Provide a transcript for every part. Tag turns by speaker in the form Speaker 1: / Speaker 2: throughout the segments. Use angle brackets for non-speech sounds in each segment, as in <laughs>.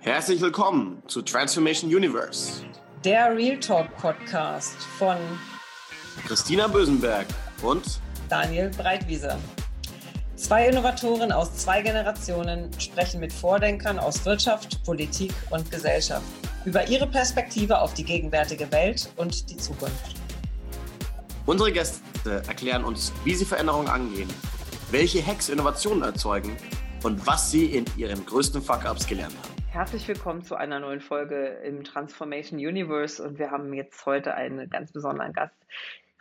Speaker 1: Herzlich willkommen zu Transformation Universe.
Speaker 2: Der Real Talk Podcast von
Speaker 1: Christina Bösenberg und
Speaker 2: Daniel Breitwieser. Zwei Innovatoren aus zwei Generationen sprechen mit Vordenkern aus Wirtschaft, Politik und Gesellschaft über ihre Perspektive auf die gegenwärtige Welt und die Zukunft.
Speaker 1: Unsere Gäste erklären uns, wie sie Veränderungen angehen, welche Hacks Innovationen erzeugen und was sie in ihren größten Fuck-Ups gelernt haben.
Speaker 2: Herzlich willkommen zu einer neuen Folge im Transformation Universe und wir haben jetzt heute einen ganz besonderen Gast,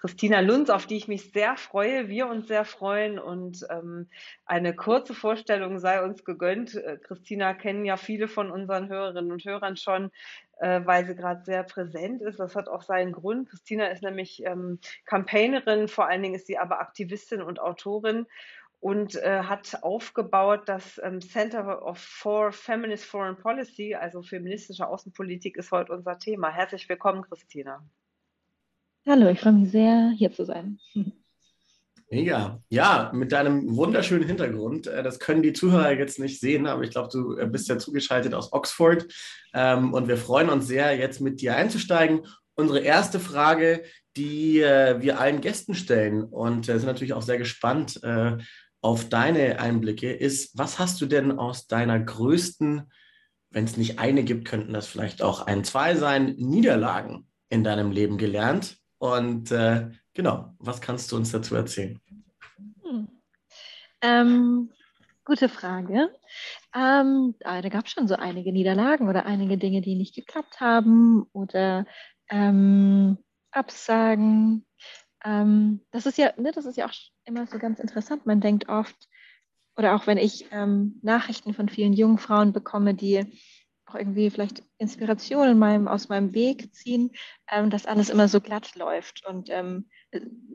Speaker 2: Christina Lunz, auf die ich mich sehr freue, wir uns sehr freuen und ähm, eine kurze Vorstellung sei uns gegönnt. Äh, Christina kennen ja viele von unseren Hörerinnen und Hörern schon, weil sie gerade sehr präsent ist. Das hat auch seinen Grund. Christina ist nämlich ähm, Campaignerin, vor allen Dingen ist sie aber Aktivistin und Autorin und äh, hat aufgebaut das ähm, Center of for Feminist Foreign Policy, also feministische Außenpolitik, ist heute unser Thema. Herzlich willkommen, Christina.
Speaker 3: Hallo, ich freue mich sehr, hier zu sein.
Speaker 1: Mega. Ja, mit deinem wunderschönen Hintergrund. Äh, das können die Zuhörer jetzt nicht sehen, aber ich glaube, du äh, bist ja zugeschaltet aus Oxford. Ähm, und wir freuen uns sehr, jetzt mit dir einzusteigen. Unsere erste Frage, die äh, wir allen Gästen stellen und sind natürlich auch sehr gespannt auf deine Einblicke, ist, was hast du denn aus deiner größten, wenn es nicht eine gibt, könnten das vielleicht auch ein, zwei sein, Niederlagen in deinem Leben gelernt? Und genau, was kannst du uns dazu erzählen? Hm.
Speaker 3: Ähm, gute Frage. Ähm, da gab es schon so einige Niederlagen oder einige Dinge, die nicht geklappt haben oder ähm, Absagen. Ähm, das ist ja, ne, das ist ja auch immer so ganz interessant. Man denkt oft, oder auch wenn ich ähm, Nachrichten von vielen jungen Frauen bekomme, die auch irgendwie vielleicht Inspiration in meinem, aus meinem Weg ziehen, ähm, dass alles immer so glatt läuft. Und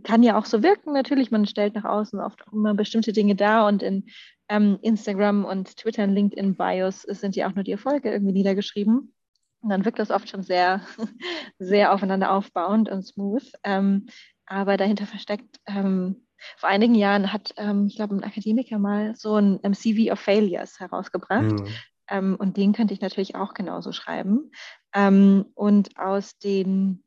Speaker 3: kann ja auch so wirken, natürlich. Man stellt nach außen oft auch immer bestimmte Dinge dar und in ähm, Instagram und Twitter und LinkedIn Bios sind ja auch nur die Erfolge irgendwie niedergeschrieben. Und dann wirkt das oft schon sehr, <laughs> sehr aufeinander aufbauend und smooth. Ähm, aber dahinter versteckt, ähm, vor einigen Jahren hat, ähm, ich glaube, ein Akademiker mal so ein CV of Failures herausgebracht. Mhm. Ähm, und den könnte ich natürlich auch genauso schreiben. Ähm, und aus den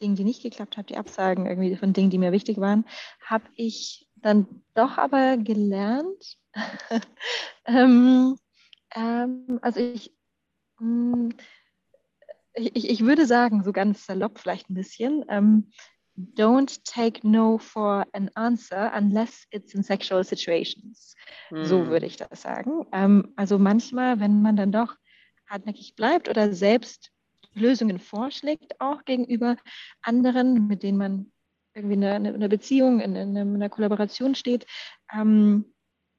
Speaker 3: Dingen, die nicht geklappt haben, die Absagen irgendwie von Dingen, die mir wichtig waren, habe ich dann doch aber gelernt. <laughs> ähm, ähm, also ich, mh, hm, ich, ich, würde sagen, so ganz salopp vielleicht ein bisschen, ähm, don't take no for an answer unless it's in sexual situations. Mm. So hm. würde ich das sagen. Ähm, also manchmal, wenn man dann doch hartnäckig bleibt oder selbst Lösungen vorschlägt, auch gegenüber anderen, mit denen man irgendwie in einer Beziehung, in, in einer Kollaboration steht, ähm,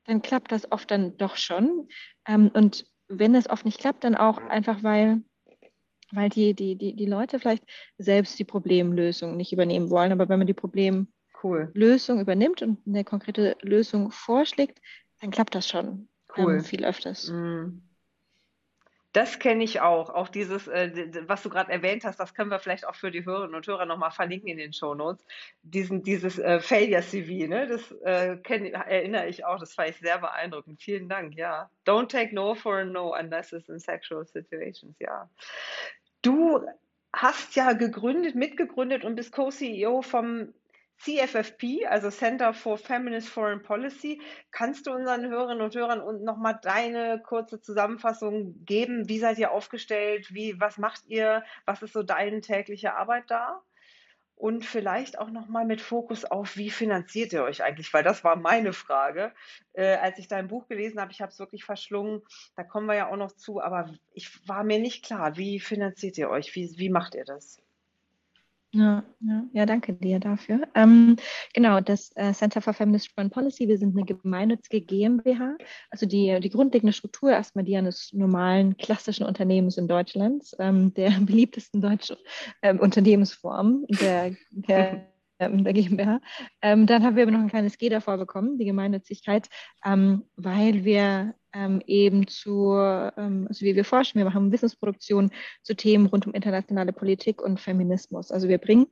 Speaker 3: dann klappt das oft dann doch schon. Ähm, und wenn es oft nicht klappt, dann auch einfach, weil weil die, die, die, die Leute vielleicht selbst die Problemlösung nicht übernehmen wollen. Aber wenn man die Problemlösung cool. übernimmt und eine konkrete Lösung vorschlägt, dann klappt das schon cool. Ähm, viel öfters. Mm.
Speaker 2: Das kenne ich auch. Auch dieses, äh, was du gerade erwähnt hast, das können wir vielleicht auch für die Hörerinnen und Hörer nochmal verlinken in den Show Notes. Diesen, dieses äh, Failure-CV, ne? das äh, kenn, erinnere ich auch. Das fand ich sehr beeindruckend. Vielen Dank, ja. Don't take no for a no unless it's in sexual situations, ja. Du hast ja gegründet, mitgegründet und bist Co-CEO vom CFFP, also Center for Feminist Foreign Policy. Kannst du unseren Hörerinnen und Hörern und nochmal deine kurze Zusammenfassung geben? Wie seid ihr aufgestellt? Wie, was macht ihr? Was ist so deine tägliche Arbeit da? Und vielleicht auch nochmal mit Fokus auf, wie finanziert ihr euch eigentlich? Weil das war meine Frage. Äh, als ich dein Buch gelesen habe, ich habe es wirklich verschlungen, da kommen wir ja auch noch zu, aber ich war mir nicht klar, wie finanziert ihr euch? Wie, wie macht ihr das?
Speaker 3: Ja, ja, ja, danke dir dafür. Ähm, genau, das äh, Center for Feminist Foreign Policy, wir sind eine gemeinnützige GmbH. Also die, die grundlegende Struktur erstmal die eines normalen klassischen Unternehmens in Deutschland, ähm, der <laughs> beliebtesten deutschen ähm, Unternehmensform der, der ähm, der GmbH. Ähm, dann haben wir aber noch ein kleines G davor bekommen, die Gemeinnützigkeit, ähm, weil wir ähm, eben zu, ähm, also wie wir forschen, wir machen Wissensproduktion zu Themen rund um internationale Politik und Feminismus. Also wir bringen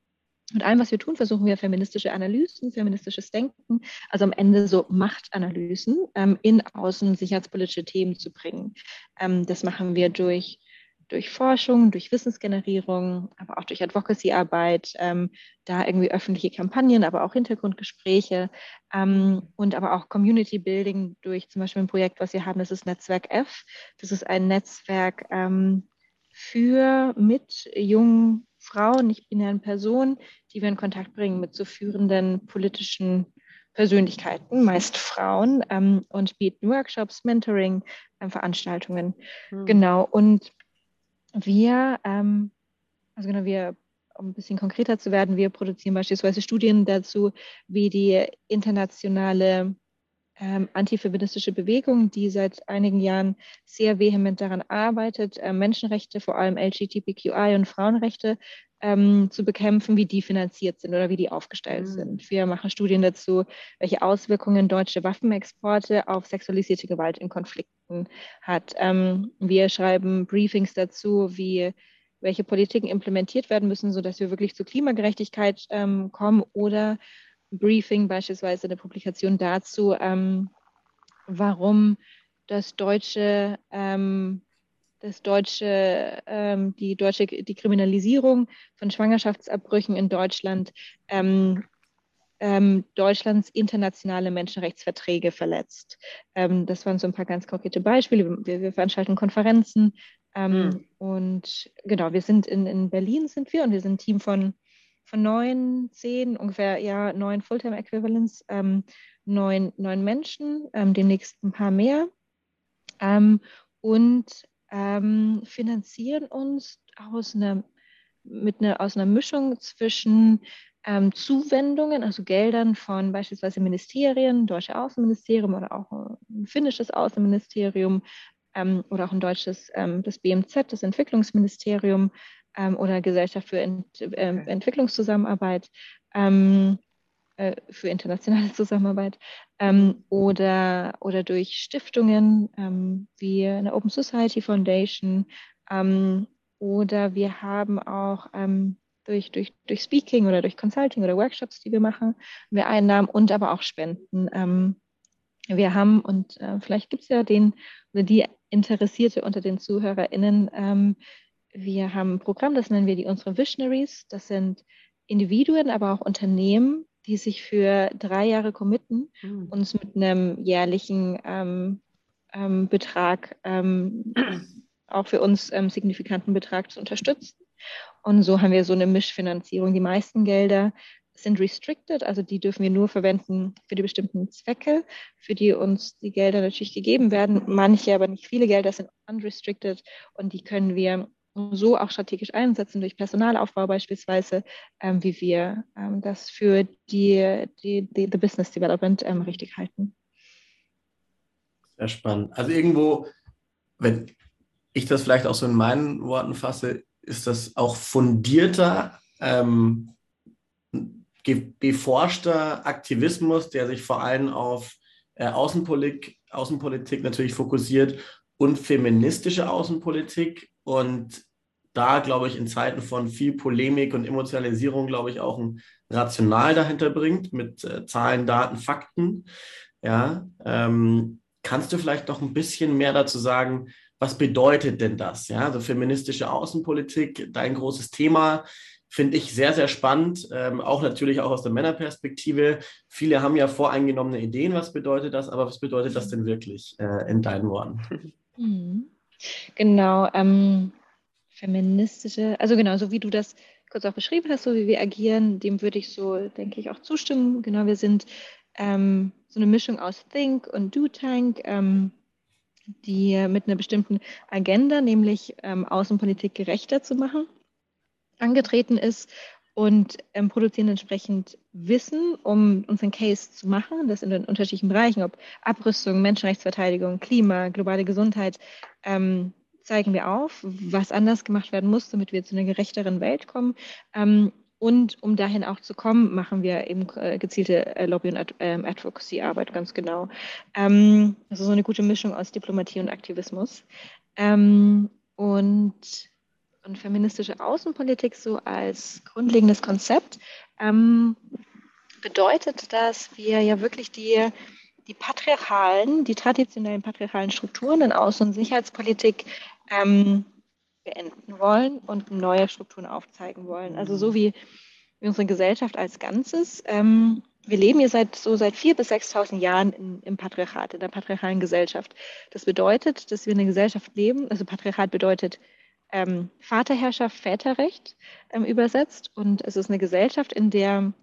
Speaker 3: mit allem, was wir tun, versuchen wir feministische Analysen, feministisches Denken, also am Ende so Machtanalysen ähm, in außen- sicherheitspolitische Themen zu bringen. Ähm, das machen wir durch, durch Forschung, durch Wissensgenerierung, aber auch durch Advocacy-Arbeit, ähm, da irgendwie öffentliche Kampagnen, aber auch Hintergrundgespräche ähm, und aber auch Community-Building durch zum Beispiel ein Projekt, was wir haben, das ist Netzwerk F. Das ist ein Netzwerk ähm, für mit jungen Frauen, nicht-binären Personen, die wir in Kontakt bringen mit so führenden politischen Persönlichkeiten, meist Frauen, ähm, und bieten Workshops, Mentoring, ähm, Veranstaltungen. Mhm. Genau. Und wir, ähm, also genau, wir, um ein bisschen konkreter zu werden, wir produzieren beispielsweise Studien dazu, wie die internationale ähm, antifeministische Bewegung, die seit einigen Jahren sehr vehement daran arbeitet, äh, Menschenrechte, vor allem LGBTQI und Frauenrechte ähm, zu bekämpfen, wie die finanziert sind oder wie die aufgestellt mhm. sind. Wir machen Studien dazu, welche Auswirkungen deutsche Waffenexporte auf sexualisierte Gewalt in Konflikten hat. Ähm, wir schreiben Briefings dazu, wie welche Politiken implementiert werden müssen, sodass wir wirklich zur Klimagerechtigkeit ähm, kommen oder Briefing, beispielsweise eine Publikation dazu, ähm, warum das deutsche, ähm, das deutsche, ähm, die deutsche, die Kriminalisierung von Schwangerschaftsabbrüchen in Deutschland ähm, Deutschlands internationale Menschenrechtsverträge verletzt. Ähm, das waren so ein paar ganz konkrete Beispiele. Wir, wir veranstalten Konferenzen mhm. und genau, wir sind in, in Berlin sind wir und wir sind ein Team von von neun, zehn, ungefähr ja neun Fulltime-Equivalents, ähm, neun, neun Menschen, ähm, demnächst ein paar mehr ähm, und ähm, finanzieren uns aus einer, mit einer, aus einer Mischung zwischen ähm, Zuwendungen, also Geldern von beispielsweise Ministerien, deutsche Außenministerium oder auch ein finnisches Außenministerium ähm, oder auch ein deutsches, das BMZ, das Entwicklungsministerium, ähm, oder Gesellschaft für Ent äh, Entwicklungszusammenarbeit, ähm, äh, für internationale <laughs> Zusammenarbeit ähm, oder, oder durch Stiftungen ähm, wie eine Open Society Foundation ähm, oder wir haben auch ähm, durch, durch, durch Speaking oder durch Consulting oder Workshops, die wir machen, wir Einnahmen und aber auch Spenden. wir haben, und äh, vielleicht gibt es ja den oder die Interessierte unter den ZuhörerInnen, ähm, wir haben ein Programm, das nennen wir die unsere Visionaries. Das sind Individuen, aber auch Unternehmen, die sich für drei Jahre committen, mhm. uns mit einem jährlichen ähm, ähm, Betrag, ähm, <clears throat> auch für uns ähm, signifikanten Betrag zu unterstützen. Und so haben wir so eine Mischfinanzierung. Die meisten Gelder sind restricted, also die dürfen wir nur verwenden für die bestimmten Zwecke, für die uns die Gelder natürlich gegeben werden. Manche, aber nicht viele Gelder sind unrestricted und die können wir so auch strategisch einsetzen durch Personalaufbau beispielsweise, ähm, wie wir ähm, das für die, die, die, die Business Development ähm, richtig halten.
Speaker 1: Sehr spannend. Also irgendwo, wenn ich das vielleicht auch so in meinen Worten fasse, ist das auch fundierter, ähm, beforschter Aktivismus, der sich vor allem auf äh, Außenpolitik, Außenpolitik natürlich fokussiert und feministische Außenpolitik und da, glaube ich, in Zeiten von viel Polemik und Emotionalisierung, glaube ich, auch ein Rational dahinter bringt mit äh, Zahlen, Daten, Fakten. Ja, ähm, kannst du vielleicht noch ein bisschen mehr dazu sagen, was bedeutet denn das? Ja, also feministische Außenpolitik, dein großes Thema, finde ich sehr, sehr spannend, ähm, auch natürlich auch aus der Männerperspektive. Viele haben ja voreingenommene Ideen, was bedeutet das, aber was bedeutet das denn wirklich äh, in deinen Worten?
Speaker 3: Mhm. Genau, ähm, feministische, also genau, so wie du das kurz auch beschrieben hast, so wie wir agieren, dem würde ich so, denke ich, auch zustimmen. Genau, wir sind ähm, so eine Mischung aus Think und Do Tank, ähm, die mit einer bestimmten Agenda, nämlich ähm, Außenpolitik gerechter zu machen, angetreten ist und ähm, produzieren entsprechend Wissen, um unseren Case zu machen, das in den unterschiedlichen Bereichen, ob Abrüstung, Menschenrechtsverteidigung, Klima, globale Gesundheit, ähm, zeigen wir auf, was anders gemacht werden muss, damit wir zu einer gerechteren Welt kommen. Ähm, und um dahin auch zu kommen, machen wir eben äh, gezielte äh, Lobby- und ähm, Advocacy-Arbeit ganz genau. Also so eine gute Mischung aus Diplomatie und Aktivismus. Ähm, und und feministische Außenpolitik so als grundlegendes Konzept bedeutet, dass wir ja wirklich die, die patriarchalen, die traditionellen patriarchalen Strukturen in Außen- und Sicherheitspolitik beenden wollen und neue Strukturen aufzeigen wollen. Also so wie, wie unsere Gesellschaft als Ganzes. Ähm, wir leben hier seit so seit 4.000 bis 6.000 Jahren in, im Patriarchat, in der patriarchalen Gesellschaft. Das bedeutet, dass wir in einer Gesellschaft leben, also Patriarchat bedeutet ähm, Vaterherrschaft, Väterrecht ähm, übersetzt. Und es ist eine Gesellschaft, in der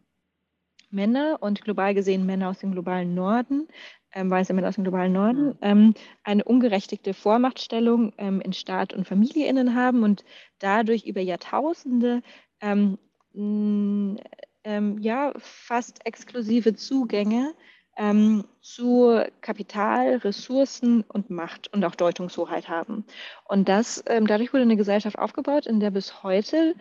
Speaker 3: Männer und global gesehen Männer aus dem globalen Norden, ähm, weiße Männer aus dem globalen Norden, ähm, eine ungerechtigte Vormachtstellung ähm, in Staat und Familie innen haben und dadurch über Jahrtausende ähm, ähm, ja, fast exklusive Zugänge ähm, zu Kapital, Ressourcen und Macht und auch Deutungshoheit haben. Und das, dadurch wurde eine Gesellschaft aufgebaut, in der bis heute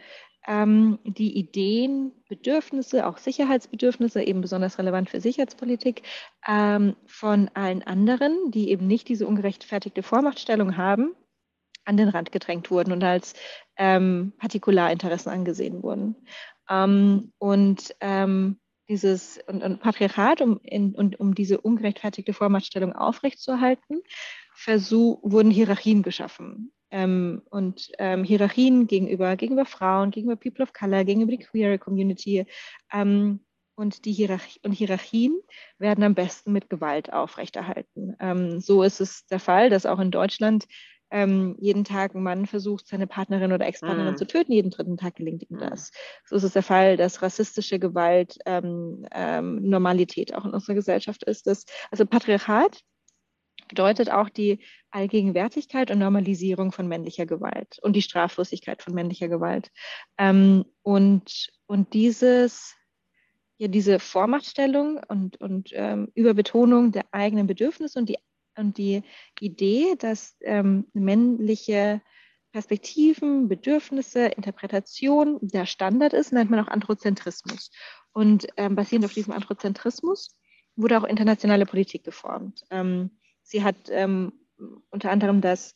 Speaker 3: ähm, die Ideen, Bedürfnisse, auch Sicherheitsbedürfnisse, eben besonders relevant für Sicherheitspolitik, ähm, von allen anderen, die eben nicht diese ungerechtfertigte Vormachtstellung haben, an den Rand gedrängt wurden und als ähm, Partikularinteressen angesehen wurden. Ähm, und ähm, dieses und, und Patriarchat, um, in, und, um diese ungerechtfertigte Vormachtstellung aufrechtzuerhalten, versuch, wurden Hierarchien geschaffen. Ähm, und ähm, Hierarchien gegenüber, gegenüber Frauen, gegenüber People of Color, gegenüber die Queer Community. Ähm, und die Hierarchie, und Hierarchien werden am besten mit Gewalt aufrechterhalten. Ähm, so ist es der Fall, dass auch in Deutschland ähm, jeden Tag ein Mann versucht, seine Partnerin oder Ex-Partnerin mm. zu töten, jeden dritten Tag gelingt ihm mhm. das. So ist es der Fall, dass rassistische Gewalt ähm, ähm, Normalität auch in unserer Gesellschaft ist. Dass, also Patriarchat bedeutet auch die Allgegenwärtigkeit und Normalisierung von männlicher Gewalt und die Straflosigkeit von männlicher Gewalt. Ähm, und, und dieses ja, diese Vormachtstellung und, und ähm, Überbetonung der eigenen Bedürfnisse und die und die Idee, dass ähm, männliche Perspektiven, Bedürfnisse, Interpretation der Standard ist, nennt man auch Androzentrismus. Und ähm, basierend auf diesem Androzentrismus wurde auch internationale Politik geformt. Ähm, sie hat ähm, unter anderem das,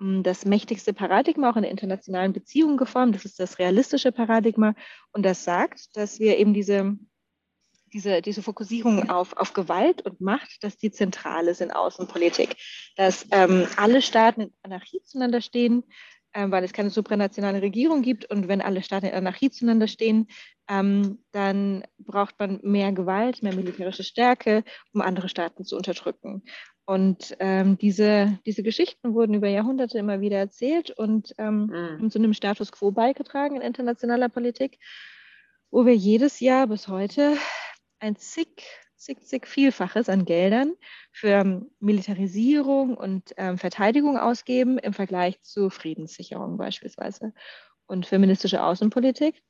Speaker 3: ähm, das mächtigste Paradigma auch in internationalen Beziehungen geformt. Das ist das realistische Paradigma. Und das sagt, dass wir eben diese diese, diese Fokussierung auf, auf Gewalt und Macht, dass die zentral ist in Außenpolitik, dass ähm, alle Staaten in Anarchie zueinander stehen, ähm, weil es keine supranationale Regierung gibt und wenn alle Staaten in Anarchie zueinander stehen, ähm, dann braucht man mehr Gewalt, mehr militärische Stärke, um andere Staaten zu unterdrücken. Und ähm, diese, diese Geschichten wurden über Jahrhunderte immer wieder erzählt und ähm, mhm. haben zu einem Status quo beigetragen in internationaler Politik, wo wir jedes Jahr bis heute ein zig, zig, zig Vielfaches an Geldern für ähm, Militarisierung und ähm, Verteidigung ausgeben im Vergleich zu Friedenssicherung beispielsweise und feministische Außenpolitik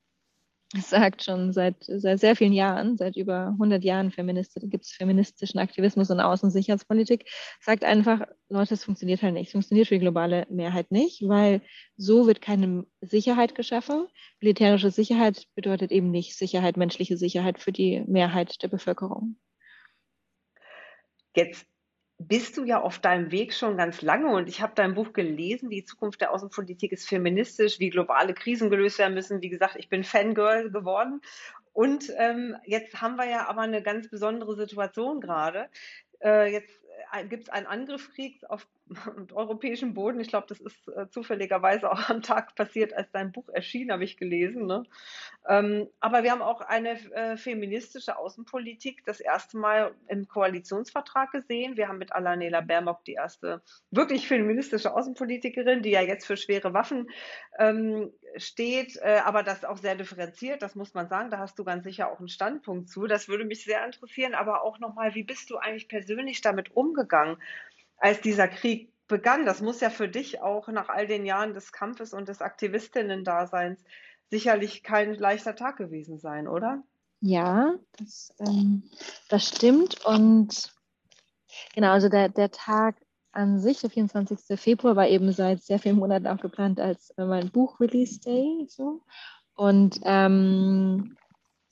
Speaker 3: sagt schon seit, seit sehr vielen Jahren, seit über 100 Jahren gibt es feministischen Aktivismus und Außensicherheitspolitik, sagt einfach, Leute, es funktioniert halt nicht. Es funktioniert für die globale Mehrheit nicht, weil so wird keine Sicherheit geschaffen. Militärische Sicherheit bedeutet eben nicht Sicherheit, menschliche Sicherheit für die Mehrheit der Bevölkerung.
Speaker 2: Jetzt bist du ja auf deinem Weg schon ganz lange und ich habe dein Buch gelesen, die Zukunft der Außenpolitik ist feministisch, wie globale Krisen gelöst werden müssen. Wie gesagt, ich bin Fangirl geworden und ähm, jetzt haben wir ja aber eine ganz besondere Situation gerade. Äh, jetzt gibt es einen Angriffskrieg <laughs> auf europäischem Boden. Ich glaube, das ist äh, zufälligerweise auch am Tag passiert, als dein Buch erschien, habe ich gelesen. Ne? Ähm, aber wir haben auch eine äh, feministische Außenpolitik das erste Mal im Koalitionsvertrag gesehen. Wir haben mit Alanela Baerbock die erste wirklich feministische Außenpolitikerin, die ja jetzt für schwere Waffen ähm, steht, äh, aber das auch sehr differenziert, das muss man sagen. Da hast du ganz sicher auch einen Standpunkt zu. Das würde mich sehr interessieren, aber auch nochmal, wie bist du eigentlich persönlich damit umgegangen? als dieser Krieg begann. Das muss ja für dich auch nach all den Jahren des Kampfes und des Aktivistinnen-Daseins sicherlich kein leichter Tag gewesen sein, oder?
Speaker 3: Ja, das, ähm, das stimmt. Und genau, also der, der Tag an sich, der 24. Februar, war eben seit sehr vielen Monaten auch geplant als äh, mein Buch-Release-Day. So. Und ähm,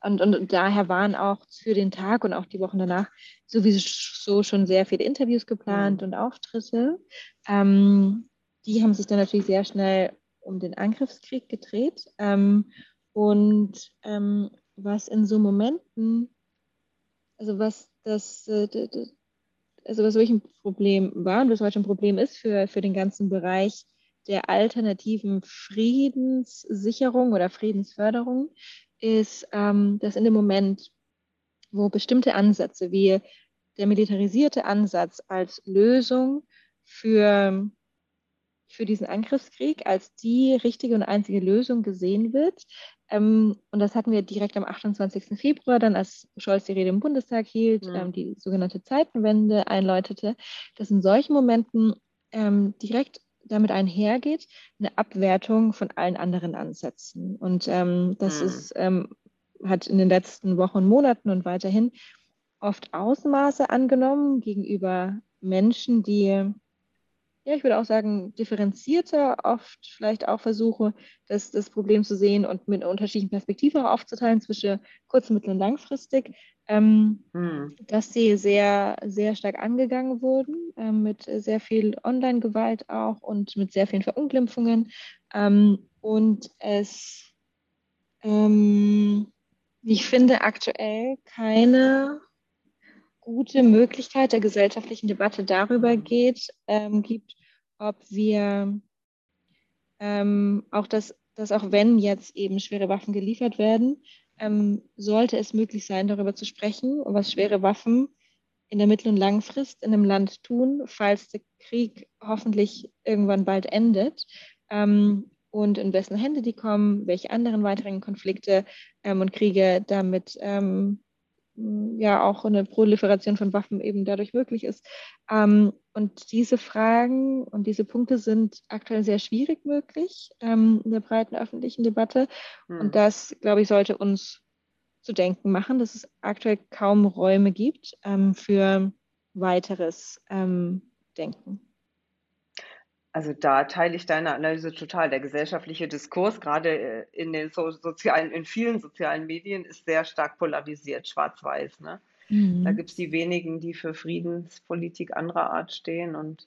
Speaker 3: und, und daher waren auch für den Tag und auch die Wochen danach sowieso schon sehr viele Interviews geplant mhm. und Auftritte. Ähm, die haben sich dann natürlich sehr schnell um den Angriffskrieg gedreht. Ähm, und ähm, was in so Momenten, also was das, äh, also was wirklich ein Problem war und was heute ein Problem ist für, für den ganzen Bereich der alternativen Friedenssicherung oder Friedensförderung, ist, ähm, dass in dem Moment, wo bestimmte Ansätze wie der militarisierte Ansatz als Lösung für, für diesen Angriffskrieg als die richtige und einzige Lösung gesehen wird. Ähm, und das hatten wir direkt am 28. Februar, dann als Scholz die Rede im Bundestag hielt, mhm. ähm, die sogenannte Zeitenwende einläutete, dass in solchen Momenten ähm, direkt damit einhergeht, eine Abwertung von allen anderen Ansätzen. Und ähm, das mhm. ist, ähm, hat in den letzten Wochen, Monaten und weiterhin oft Ausmaße angenommen gegenüber Menschen, die ja, ich würde auch sagen, differenzierter oft vielleicht auch versuche, das, das Problem zu sehen und mit unterschiedlichen Perspektiven auch aufzuteilen zwischen kurz-, mittel- und langfristig, ähm, hm. dass sie sehr, sehr stark angegangen wurden, ähm, mit sehr viel Online-Gewalt auch und mit sehr vielen Verunglimpfungen. Ähm, und es, ähm, ich finde, aktuell keine gute Möglichkeit der gesellschaftlichen Debatte darüber geht, ähm, gibt, ob wir ähm, auch das, dass auch wenn jetzt eben schwere Waffen geliefert werden, ähm, sollte es möglich sein, darüber zu sprechen, was schwere Waffen in der mittel- und langen Frist in einem Land tun, falls der Krieg hoffentlich irgendwann bald endet. Ähm, und in wessen Hände die kommen, welche anderen weiteren Konflikte ähm, und Kriege damit ähm, ja auch eine Proliferation von Waffen eben dadurch möglich ist. Ähm, und diese Fragen und diese Punkte sind aktuell sehr schwierig möglich ähm, in der breiten öffentlichen Debatte. Hm. Und das, glaube ich, sollte uns zu denken machen, dass es aktuell kaum Räume gibt ähm, für weiteres ähm, Denken.
Speaker 2: Also da teile ich deine Analyse total. Der gesellschaftliche Diskurs, gerade äh, in den so sozialen, in vielen sozialen Medien, ist sehr stark polarisiert, schwarz-weiß. Ne? Mhm. Da gibt es die wenigen, die für Friedenspolitik anderer Art stehen. Und,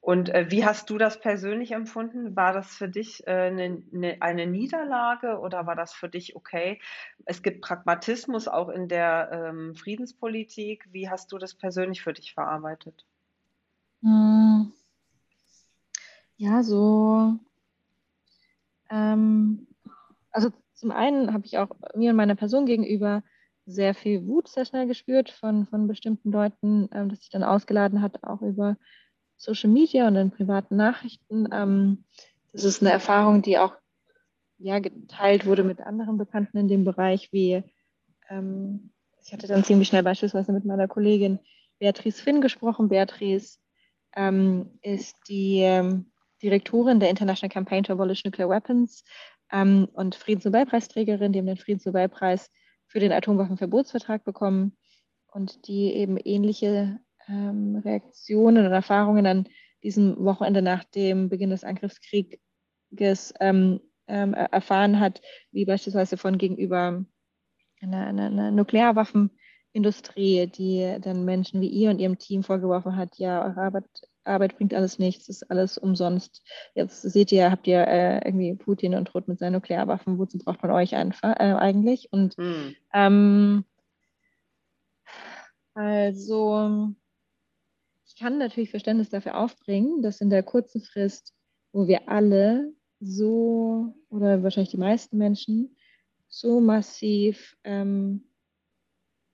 Speaker 2: und äh, wie hast du das persönlich empfunden? War das für dich äh, ne, ne, eine Niederlage oder war das für dich okay? Es gibt Pragmatismus auch in der ähm, Friedenspolitik. Wie hast du das persönlich für dich verarbeitet?
Speaker 3: Mhm. Ja, so. Ähm, also zum einen habe ich auch mir und meiner Person gegenüber sehr viel Wut sehr schnell gespürt von, von bestimmten Leuten, ähm, das sich dann ausgeladen hat, auch über Social Media und in privaten Nachrichten. Ähm, das ist eine Erfahrung, die auch ja, geteilt wurde mit anderen Bekannten in dem Bereich, wie ähm, ich hatte dann ziemlich schnell beispielsweise mit meiner Kollegin Beatrice Finn gesprochen. Beatrice ähm, ist die ähm, Direktorin der International Campaign to Abolish Nuclear Weapons ähm, und Friedensnobelpreisträgerin, die haben den Friedensnobelpreis für den Atomwaffenverbotsvertrag bekommen und die eben ähnliche ähm, Reaktionen und Erfahrungen an diesem Wochenende nach dem Beginn des Angriffskrieges ähm, ähm erfahren hat, wie beispielsweise von gegenüber einer, einer, einer Nuklearwaffenindustrie, die dann Menschen wie ihr und ihrem Team vorgeworfen hat, ja, eure Arbeit Arbeit bringt alles nichts, ist alles umsonst. Jetzt seht ihr, habt ihr äh, irgendwie Putin und droht mit seinen Nuklearwaffen, wozu braucht man euch einfach äh, eigentlich? Und hm. ähm, also ich kann natürlich Verständnis dafür aufbringen, dass in der kurzen Frist, wo wir alle so, oder wahrscheinlich die meisten Menschen, so massiv ähm,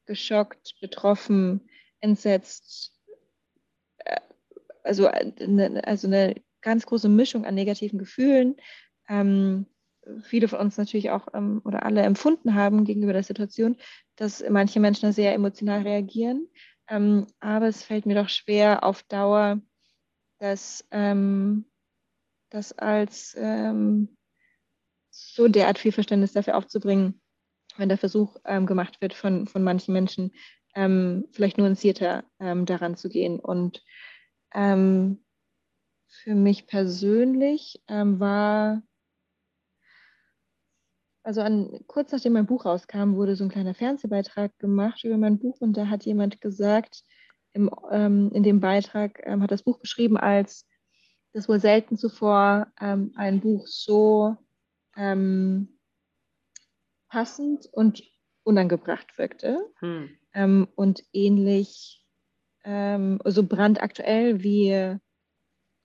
Speaker 3: geschockt, betroffen, entsetzt, also, eine, also eine ganz große Mischung an negativen Gefühlen. Ähm, viele von uns natürlich auch ähm, oder alle empfunden haben gegenüber der Situation, dass manche Menschen sehr emotional reagieren. Ähm, aber es fällt mir doch schwer auf Dauer, das, ähm, das als ähm, so derart viel Verständnis dafür aufzubringen, wenn der Versuch ähm, gemacht wird von, von manchen Menschen, vielleicht nuancierter daran zu gehen. Und ähm, für mich persönlich ähm, war, also an, kurz nachdem mein Buch rauskam, wurde so ein kleiner Fernsehbeitrag gemacht über mein Buch und da hat jemand gesagt, im, ähm, in dem Beitrag ähm, hat das Buch beschrieben als das wohl selten zuvor ähm, ein Buch so ähm, passend und unangebracht wirkte. Hm. Und ähnlich, ähm, so brandaktuell wie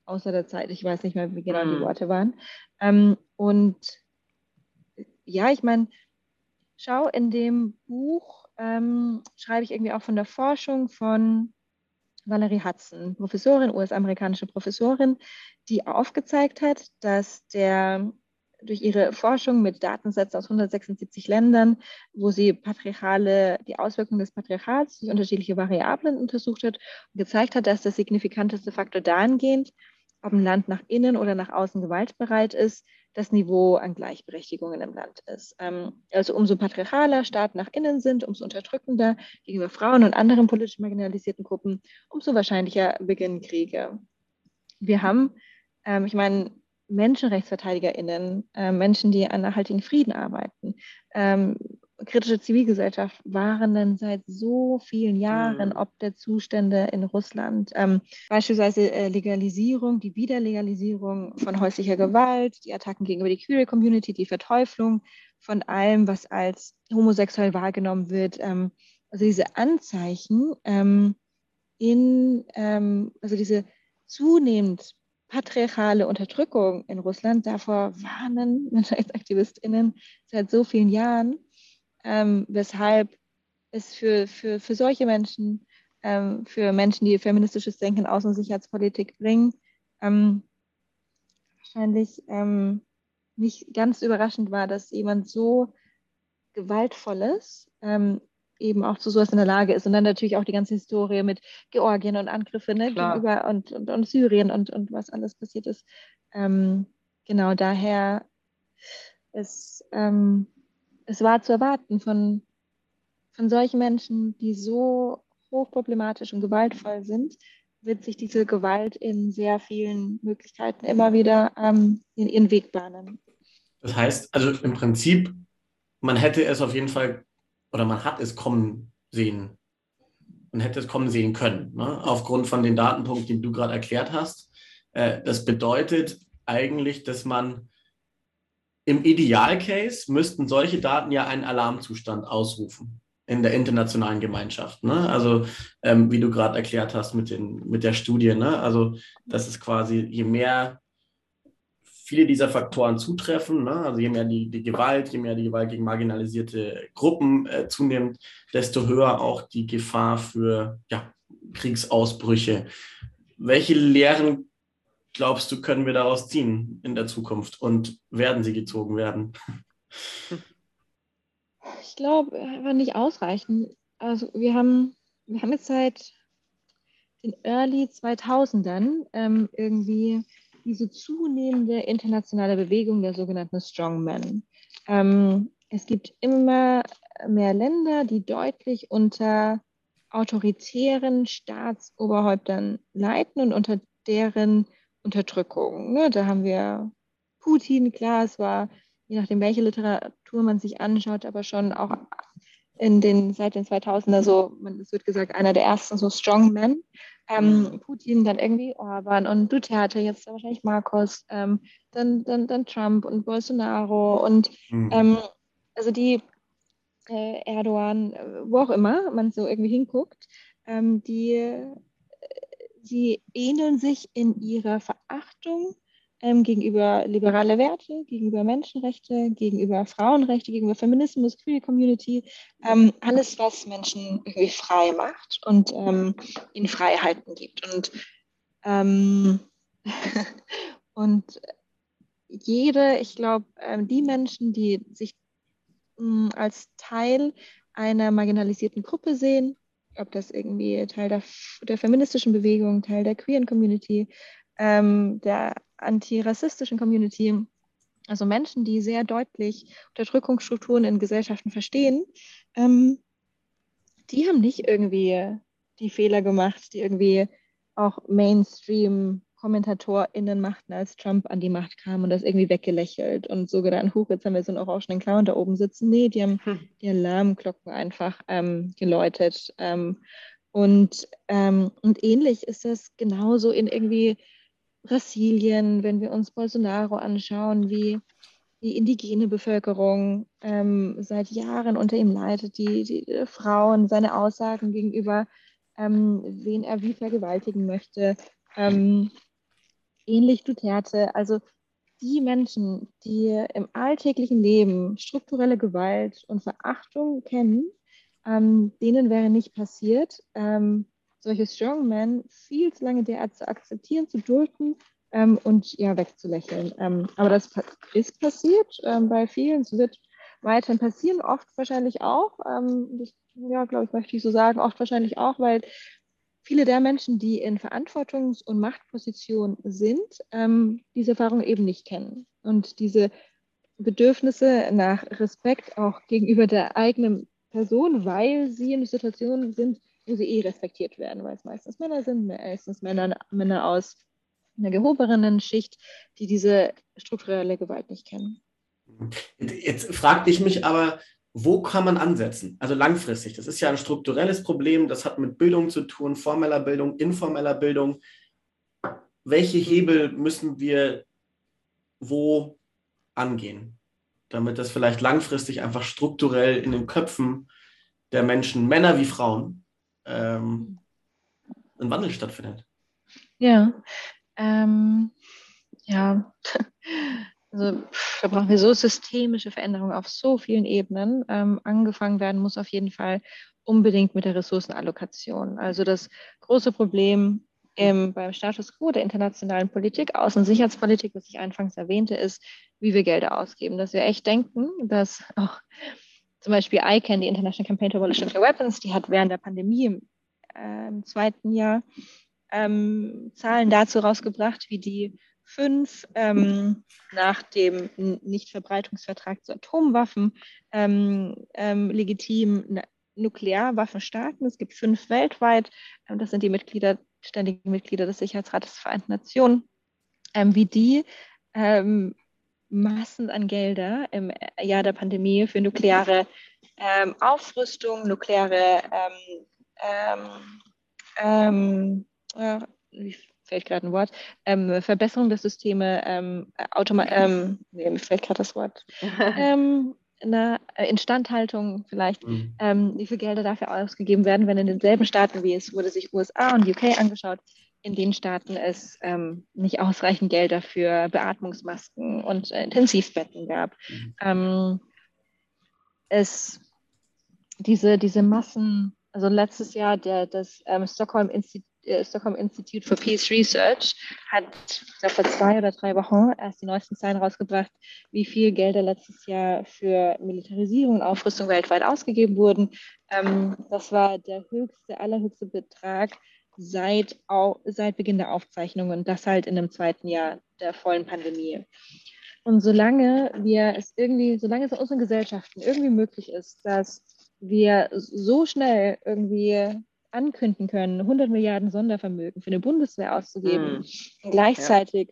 Speaker 3: außer der Zeit. Ich weiß nicht mehr, wie genau die Worte waren. Ähm, und ja, ich meine, schau, in dem Buch ähm, schreibe ich irgendwie auch von der Forschung von Valerie Hudson, Professorin, US-amerikanische Professorin, die aufgezeigt hat, dass der durch ihre Forschung mit Datensätzen aus 176 Ländern, wo sie patriarchale, die Auswirkungen des Patriarchats durch unterschiedliche Variablen untersucht hat und gezeigt hat, dass der signifikanteste Faktor dahingehend, ob ein Land nach innen oder nach außen gewaltbereit ist, das Niveau an Gleichberechtigung in dem Land ist. Ähm, also umso patriarchaler Staaten nach innen sind, umso unterdrückender gegenüber Frauen und anderen politisch marginalisierten Gruppen, umso wahrscheinlicher beginnen Kriege. Wir haben, ähm, ich meine, MenschenrechtsverteidigerInnen, äh, Menschen, die an nachhaltigen Frieden arbeiten, ähm, kritische Zivilgesellschaft warnen seit so vielen Jahren, mhm. ob der Zustände in Russland, ähm, beispielsweise äh, Legalisierung, die Wiederlegalisierung von häuslicher Gewalt, die Attacken gegenüber die Queer Community, die Verteuflung von allem, was als homosexuell wahrgenommen wird. Ähm, also diese Anzeichen ähm, in, ähm, also diese zunehmend patriarchale Unterdrückung in Russland, davor warnen <laughs> MenschenrechtsaktivistInnen seit so vielen Jahren ähm, weshalb es für, für, für solche Menschen, ähm, für Menschen, die feministisches Denken in Außen- und Sicherheitspolitik bringen, ähm, wahrscheinlich ähm, nicht ganz überraschend war, dass jemand so gewaltvolles ähm, eben auch zu sowas in der Lage ist. Und dann natürlich auch die ganze Historie mit Georgien und Angriffe ne, gegenüber und, und, und, Syrien und, und was alles passiert ist. Ähm, genau daher ist ähm, es war zu erwarten von, von solchen Menschen, die so hochproblematisch und gewaltvoll sind, wird sich diese Gewalt in sehr vielen Möglichkeiten immer wieder ähm, in ihren Weg bahnen.
Speaker 1: Das heißt, also im Prinzip, man hätte es auf jeden Fall oder man hat es kommen sehen. Man hätte es kommen sehen können, ne? aufgrund von den Datenpunkten, die du gerade erklärt hast. Äh, das bedeutet eigentlich, dass man im Idealcase müssten solche Daten ja einen Alarmzustand ausrufen in der internationalen Gemeinschaft. Ne? Also ähm, wie du gerade erklärt hast mit, den, mit der Studie. Ne? Also das ist quasi, je mehr viele dieser Faktoren zutreffen, ne? also je mehr die, die Gewalt, je mehr die Gewalt gegen marginalisierte Gruppen äh, zunimmt, desto höher auch die Gefahr für ja, Kriegsausbrüche. Welche Lehren glaubst du, können wir daraus ziehen in der Zukunft und werden sie gezogen werden?
Speaker 3: Ich glaube, einfach nicht ausreichend. Also wir haben, wir haben jetzt seit den Early 2000ern ähm, irgendwie diese zunehmende internationale Bewegung der sogenannten Strongmen. Ähm, es gibt immer mehr Länder, die deutlich unter autoritären Staatsoberhäuptern leiten und unter deren Unterdrückung. Ne? Da haben wir Putin, klar, es war, je nachdem, welche Literatur man sich anschaut, aber schon auch in den, seit den 2000er so, man, es wird gesagt, einer der ersten so Strongmen. Ähm, mhm. Putin, dann irgendwie Orban und Duterte, jetzt wahrscheinlich Marcos, ähm, dann, dann, dann Trump und Bolsonaro und mhm. ähm, also die äh, Erdogan, wo auch immer man so irgendwie hinguckt, ähm, die sie ähneln sich in ihrer Verachtung ähm, gegenüber liberale Werte, gegenüber Menschenrechte, gegenüber Frauenrechte, gegenüber Feminismus, Queer Community, ähm, alles, was Menschen irgendwie frei macht und ähm, ihnen Freiheiten gibt. Und, ähm, <laughs> und jede, ich glaube, ähm, die Menschen, die sich mm, als Teil einer marginalisierten Gruppe sehen, ob das irgendwie Teil der, der feministischen Bewegung, Teil der queeren Community, ähm, der antirassistischen Community, also Menschen, die sehr deutlich Unterdrückungsstrukturen in Gesellschaften verstehen, ähm, die haben nicht irgendwie die Fehler gemacht, die irgendwie auch Mainstream KommentatorInnen machten, als Trump an die Macht kam und das irgendwie weggelächelt und so gedacht, huch, jetzt haben wir so einen orangenen Clown da oben sitzen. Nee, die haben hm. die Alarmglocken einfach ähm, geläutet. Ähm, und, ähm, und ähnlich ist das genauso in irgendwie Brasilien, wenn wir uns Bolsonaro anschauen, wie die indigene Bevölkerung ähm, seit Jahren unter ihm leidet, die, die Frauen, seine Aussagen gegenüber, ähm, wen er wie vergewaltigen möchte. Ähm, ähnlich Duterte. Also die Menschen, die im alltäglichen Leben strukturelle Gewalt und Verachtung kennen, ähm, denen wäre nicht passiert, ähm, solche Strongmen viel zu lange derart zu akzeptieren, zu dulden ähm, und ja, wegzulächeln. Ähm, aber das ist passiert ähm, bei vielen, es wird weiterhin passieren, oft wahrscheinlich auch. Ähm, das, ja, glaube ich, möchte ich so sagen, oft wahrscheinlich auch, weil viele der Menschen, die in Verantwortungs- und Machtpositionen sind, ähm, diese Erfahrung eben nicht kennen. Und diese Bedürfnisse nach Respekt auch gegenüber der eigenen Person, weil sie in Situationen sind, sie eh respektiert werden, weil es meistens Männer sind, meistens Männer, Männer aus einer gehobenen Schicht, die diese strukturelle Gewalt nicht kennen.
Speaker 1: Jetzt fragte ich mich aber, wo kann man ansetzen? Also langfristig. Das ist ja ein strukturelles Problem. Das hat mit Bildung zu tun, formeller Bildung, informeller Bildung. Welche Hebel müssen wir wo angehen, damit das vielleicht langfristig einfach strukturell in den Köpfen der Menschen, Männer wie Frauen, ähm, ein Wandel stattfindet?
Speaker 3: Ja, ähm, ja. <laughs> Also da brauchen wir so systemische Veränderungen auf so vielen Ebenen. Ähm, angefangen werden muss auf jeden Fall unbedingt mit der Ressourcenallokation. Also das große Problem im, beim Status quo der internationalen Politik, Außen- und Sicherheitspolitik, was ich anfangs erwähnte, ist, wie wir Gelder ausgeben. Dass wir echt denken, dass auch zum Beispiel ICANN, die International Campaign to Abolish Nuclear Weapons, die hat während der Pandemie im, äh, im zweiten Jahr ähm, Zahlen dazu rausgebracht, wie die fünf ähm, nach dem Nichtverbreitungsvertrag zu Atomwaffen ähm, ähm, legitim Nuklearwaffenstaaten. Es gibt fünf weltweit. Ähm, das sind die Mitglieder, ständigen Mitglieder des Sicherheitsrates der Vereinten Nationen. Ähm, wie die ähm, Massen an Gelder im Jahr der Pandemie für nukleare Aufrüstung, nukleare äh, wie fällt gerade ein Wort, ähm, Verbesserung der Systeme, ähm, Automa ähm, nee, mir fällt gerade das Wort, <laughs> ähm, eine Instandhaltung vielleicht, mhm. ähm, wie viel Gelder dafür ausgegeben werden, wenn in denselben Staaten, wie es wurde sich USA und UK angeschaut, in den Staaten es ähm, nicht ausreichend Gelder für Beatmungsmasken und äh, Intensivbetten gab. Mhm. Ähm, es diese, diese Massen, also letztes Jahr der, das ähm, Stockholm Institut äh, Stockholm Institute for Peace Research hat glaub, vor zwei oder drei Wochen erst die neuesten Zahlen rausgebracht, wie viel Gelder letztes Jahr für Militarisierung und Aufrüstung weltweit ausgegeben wurden. Ähm, das war der höchste, allerhöchste Betrag seit, seit Beginn der Aufzeichnungen, das halt in dem zweiten Jahr der vollen Pandemie. Und solange wir es irgendwie, solange es in unseren Gesellschaften irgendwie möglich ist, dass wir so schnell irgendwie ankündigen können, 100 Milliarden Sondervermögen für eine Bundeswehr auszugeben, mm. gleichzeitig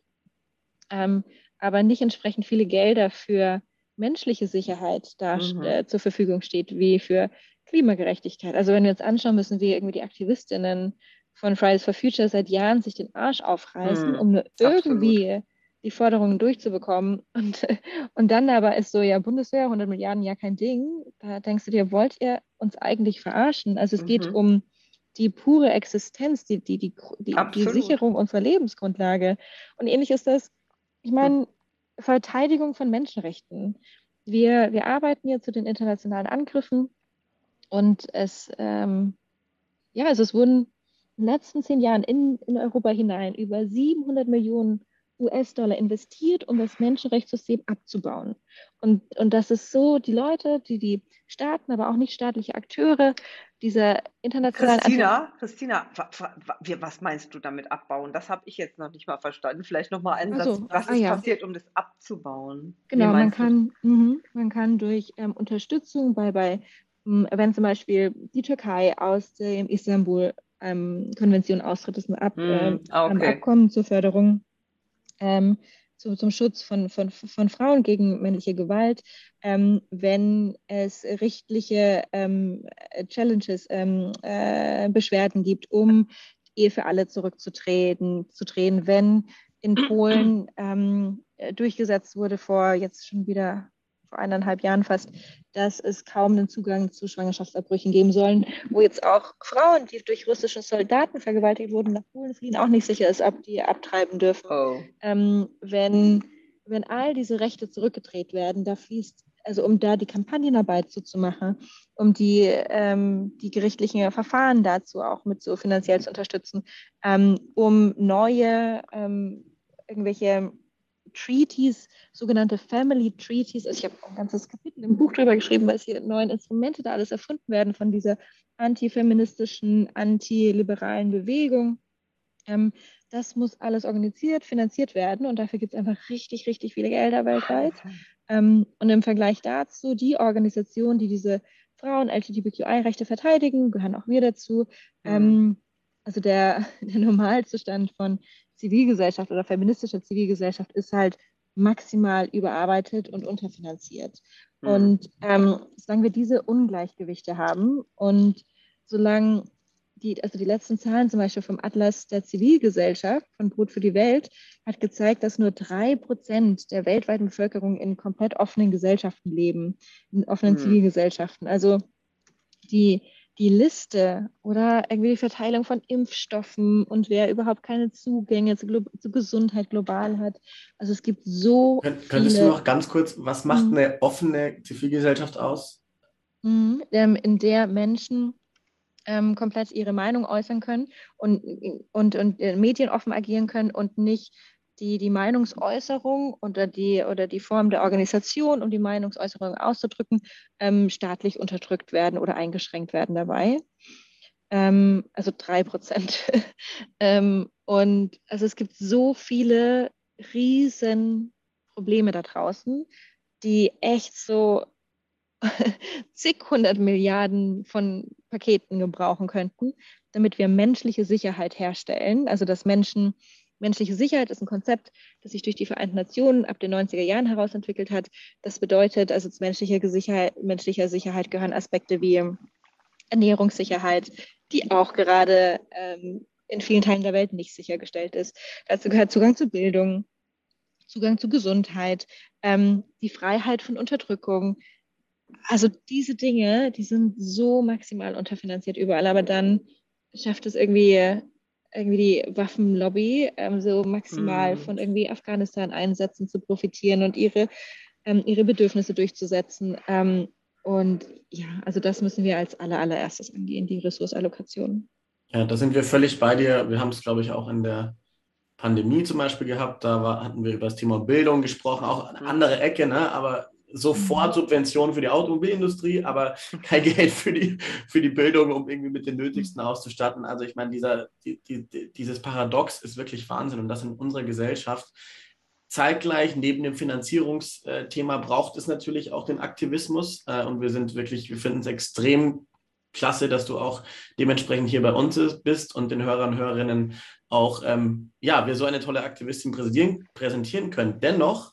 Speaker 3: ja. ähm, aber nicht entsprechend viele Gelder für menschliche Sicherheit da mhm. äh, zur Verfügung steht, wie für Klimagerechtigkeit. Also wenn wir uns anschauen müssen, wie irgendwie die Aktivistinnen von Fridays for Future seit Jahren sich den Arsch aufreißen, mhm. um nur irgendwie Absolut. die Forderungen durchzubekommen. Und, <laughs> und dann aber ist so, ja, Bundeswehr, 100 Milliarden, ja, kein Ding. Da denkst du dir, wollt ihr uns eigentlich verarschen? Also es mhm. geht um die pure Existenz, die, die, die, die, die Sicherung unserer Lebensgrundlage. Und ähnlich ist das, ich meine, Verteidigung von Menschenrechten. Wir, wir arbeiten hier zu den internationalen Angriffen und es, ähm, ja, also es wurden in den letzten zehn Jahren in, in Europa hinein über 700 Millionen US-Dollar investiert, um das Menschenrechtssystem abzubauen. Und, und das ist so, die Leute, die die Staaten, aber auch nicht staatliche Akteure, diese internationalen...
Speaker 2: Christina, Christina, was meinst du damit abbauen? Das habe ich jetzt noch nicht mal verstanden. Vielleicht nochmal einen Satz. So. Was ah, ist ja. passiert, um das abzubauen?
Speaker 3: Genau, man kann, mh, man kann durch ähm, Unterstützung bei, bei wenn zum Beispiel die Türkei aus dem Istanbul-Konvention ähm, austritt, ist ein Ab, mm, okay. Abkommen zur Förderung ähm, zu, zum Schutz von, von, von Frauen gegen männliche Gewalt, ähm, wenn es richtliche ähm, Challenges, ähm, äh, Beschwerden gibt, um Ehe für alle zurückzutreten, zu drehen, wenn in Polen durchgesetzt wurde vor jetzt schon wieder vor eineinhalb Jahren fast, dass es kaum den Zugang zu Schwangerschaftsabbrüchen geben sollen, wo jetzt auch Frauen, die durch russische Soldaten vergewaltigt wurden, nach Polen fliehen, auch nicht sicher ist, ob die abtreiben dürfen. Oh. Ähm, wenn, wenn all diese Rechte zurückgedreht werden, da fließt, also um da die Kampagnenarbeit so zu machen, um die, ähm, die gerichtlichen Verfahren dazu auch mit so finanziell zu unterstützen, ähm, um neue ähm, irgendwelche Treaties, sogenannte Family Treaties. Also ich habe ein ganzes Kapitel im Buch darüber geschrieben, weil es hier neue Instrumente da alles erfunden werden von dieser antifeministischen, antiliberalen Bewegung. Ähm, das muss alles organisiert, finanziert werden und dafür gibt es einfach richtig, richtig viele Gelder weltweit. Ähm, und im Vergleich dazu, die Organisationen, die diese Frauen LGBTQI-Rechte verteidigen, gehören auch wir dazu. Ähm, also der, <laughs> der Normalzustand von Zivilgesellschaft oder feministischer Zivilgesellschaft ist halt maximal überarbeitet und unterfinanziert. Mhm. Und ähm, solange wir diese Ungleichgewichte haben und solange die, also die letzten Zahlen zum Beispiel vom Atlas der Zivilgesellschaft von Brot für die Welt hat gezeigt, dass nur drei Prozent der weltweiten Bevölkerung in komplett offenen Gesellschaften leben, in offenen mhm. Zivilgesellschaften. Also die, die Liste oder irgendwie die Verteilung von Impfstoffen und wer überhaupt keine Zugänge zu, zu Gesundheit global hat. Also es gibt so.
Speaker 1: Könnt, könntest viele... du noch ganz kurz, was macht mhm. eine offene Zivilgesellschaft aus?
Speaker 3: Mhm, ähm, in der Menschen ähm, komplett ihre Meinung äußern können und, und, und äh, Medien offen agieren können und nicht die, die Meinungsäußerung oder die, oder die Form der Organisation, um die Meinungsäußerung auszudrücken, ähm, staatlich unterdrückt werden oder eingeschränkt werden dabei. Ähm, also drei Prozent. <laughs> ähm, und also es gibt so viele riesen Probleme da draußen, die echt so <laughs> zig hundert Milliarden von Paketen gebrauchen könnten, damit wir menschliche Sicherheit herstellen, also dass Menschen Menschliche Sicherheit ist ein Konzept, das sich durch die Vereinten Nationen ab den 90er Jahren herausentwickelt hat. Das bedeutet, also zu menschlicher Sicherheit, menschlicher Sicherheit gehören Aspekte wie Ernährungssicherheit, die auch gerade ähm, in vielen Teilen der Welt nicht sichergestellt ist. Dazu gehört Zugang zu Bildung, Zugang zu Gesundheit, ähm, die Freiheit von Unterdrückung. Also diese Dinge, die sind so maximal unterfinanziert überall, aber dann schafft es irgendwie irgendwie die Waffenlobby ähm, so maximal mhm. von irgendwie Afghanistan-Einsätzen zu profitieren und ihre, ähm, ihre Bedürfnisse durchzusetzen. Ähm, und ja, also das müssen wir als aller, allererstes angehen, die Ressourceallokation.
Speaker 1: Ja, da sind wir völlig bei dir. Wir haben es, glaube ich, auch in der Pandemie zum Beispiel gehabt. Da war, hatten wir über das Thema Bildung gesprochen, auch eine andere Ecke, ne? aber sofort mhm. Subventionen für die Automobilindustrie, aber kein <laughs> Geld für die, für die Bildung, um irgendwie mit den Nötigsten auszustatten. Also ich meine, dieser, die, die, dieses Paradox ist wirklich Wahnsinn und das in unserer Gesellschaft. Zeitgleich neben dem Finanzierungsthema braucht es natürlich auch den Aktivismus äh, und wir sind wirklich, wir finden es extrem klasse, dass du auch dementsprechend hier bei uns bist und den Hörern und Hörerinnen auch, ähm, ja, wir so eine tolle Aktivistin präsentieren, präsentieren können. Dennoch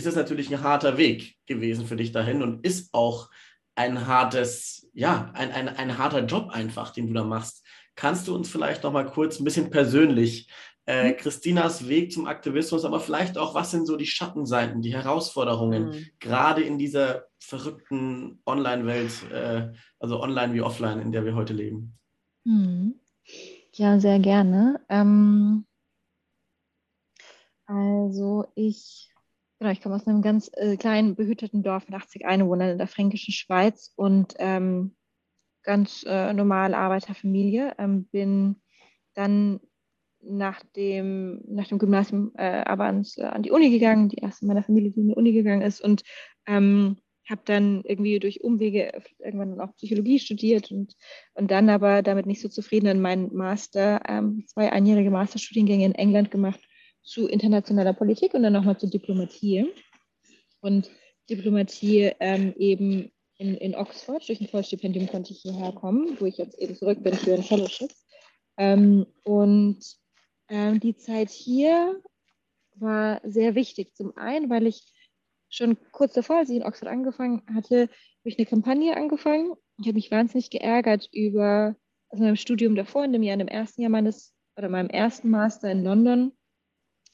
Speaker 1: ist es natürlich ein harter Weg gewesen für dich dahin und ist auch ein hartes, ja, ein, ein, ein harter Job einfach, den du da machst. Kannst du uns vielleicht noch mal kurz ein bisschen persönlich äh, mhm. Christinas Weg zum Aktivismus, aber vielleicht auch, was sind so die Schattenseiten, die Herausforderungen, mhm. gerade in dieser verrückten Online-Welt, äh, also online wie offline, in der wir heute leben?
Speaker 3: Mhm. Ja, sehr gerne. Ähm, also ich Genau, ich komme aus einem ganz äh, kleinen, behüteten Dorf mit 80 Einwohnern in der fränkischen Schweiz und ähm, ganz äh, normale Arbeiterfamilie. Ähm, bin dann nach dem, nach dem Gymnasium äh, aber ans, äh, an die Uni gegangen, die erste in meiner Familie, die in die Uni gegangen ist und ähm, habe dann irgendwie durch Umwege irgendwann auch Psychologie studiert und, und dann aber damit nicht so zufrieden in meinen Master, ähm, zwei einjährige Masterstudiengänge in England gemacht zu internationaler Politik und dann nochmal zu Diplomatie. Und Diplomatie ähm, eben in, in Oxford, durch ein Vollstipendium konnte ich hierher kommen, wo ich jetzt eben zurück bin für ein Fellowship. Ähm, und ähm, die Zeit hier war sehr wichtig. Zum einen, weil ich schon kurz davor, als ich in Oxford angefangen hatte, habe ich eine Kampagne angefangen. Ich habe mich wahnsinnig geärgert über, also meinem Studium davor, in dem Jahr, in dem ersten Jahr meines, oder meinem ersten Master in London,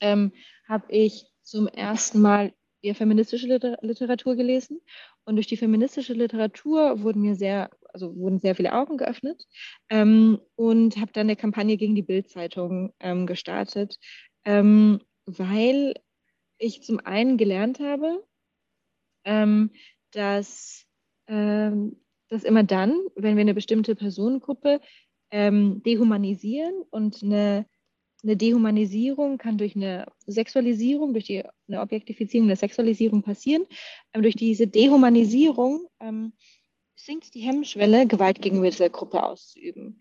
Speaker 3: ähm, habe ich zum ersten Mal eher feministische Literatur gelesen. Und durch die feministische Literatur wurden mir sehr, also wurden sehr viele Augen geöffnet ähm, und habe dann eine Kampagne gegen die Bildzeitung ähm, gestartet, ähm, weil ich zum einen gelernt habe, ähm, dass, ähm, dass immer dann, wenn wir eine bestimmte Personengruppe ähm, dehumanisieren und eine eine Dehumanisierung kann durch eine Sexualisierung, durch die, eine Objektifizierung, eine Sexualisierung passieren. Ähm, durch diese Dehumanisierung ähm, sinkt die Hemmschwelle, Gewalt gegenüber dieser Gruppe auszuüben.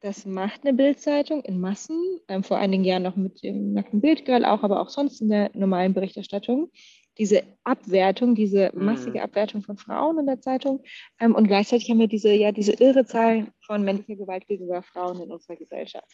Speaker 3: Das macht eine Bildzeitung in Massen, ähm, vor einigen Jahren noch mit dem nackten Bildgirl, auch, aber auch sonst in der normalen Berichterstattung. Diese Abwertung, diese mhm. massige Abwertung von Frauen in der Zeitung. Ähm, und gleichzeitig haben wir diese, ja, diese irre Zahl von männlicher Gewalt gegenüber Frauen in unserer Gesellschaft.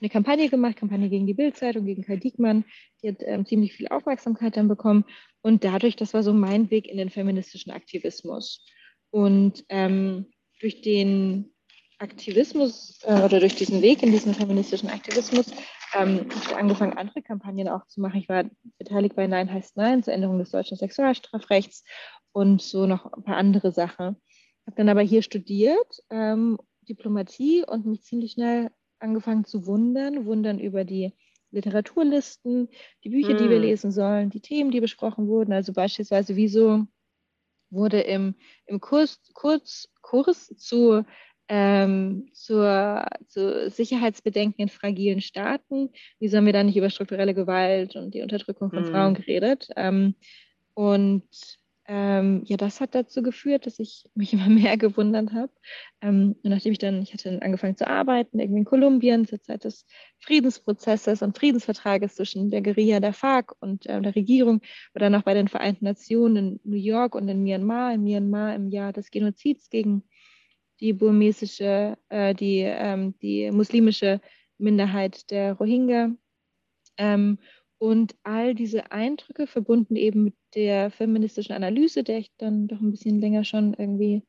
Speaker 3: Eine Kampagne gemacht, Kampagne gegen die Bildzeitung, gegen Kai Diekmann. Die hat ähm, ziemlich viel Aufmerksamkeit dann bekommen. Und dadurch, das war so mein Weg in den feministischen Aktivismus. Und ähm, durch den Aktivismus äh, oder durch diesen Weg in diesen feministischen Aktivismus ähm, habe ich angefangen, andere Kampagnen auch zu machen. Ich war beteiligt bei Nein heißt Nein zur Änderung des deutschen Sexualstrafrechts und so noch ein paar andere Sachen. Habe dann aber hier studiert, ähm, Diplomatie und mich ziemlich schnell angefangen zu wundern, wundern über die Literaturlisten, die Bücher, mm. die wir hm. lesen sollen, die Themen, die besprochen wurden. Also beispielsweise, wieso wurde im, im Kurs, Kurs, Kurs zu, ähm, zur, zu Sicherheitsbedenken in fragilen Staaten, wieso haben wir da nicht über strukturelle Gewalt und die Unterdrückung von mm. Frauen geredet? Ähm, und ähm, ja, das hat dazu geführt, dass ich mich immer <laughs> mehr gewundert habe. Ähm, und nachdem ich dann, ich hatte angefangen zu arbeiten, irgendwie in Kolumbien zur Zeit des Friedensprozesses und Friedensvertrages zwischen der Guerilla der FARC und äh, der Regierung, oder auch bei den Vereinten Nationen in New York und in Myanmar, in Myanmar im Jahr des Genozids gegen die burmesische, äh, die, ähm, die muslimische Minderheit der Rohingya. Ähm, und all diese Eindrücke verbunden eben mit der feministischen Analyse, der ich dann doch ein bisschen länger schon irgendwie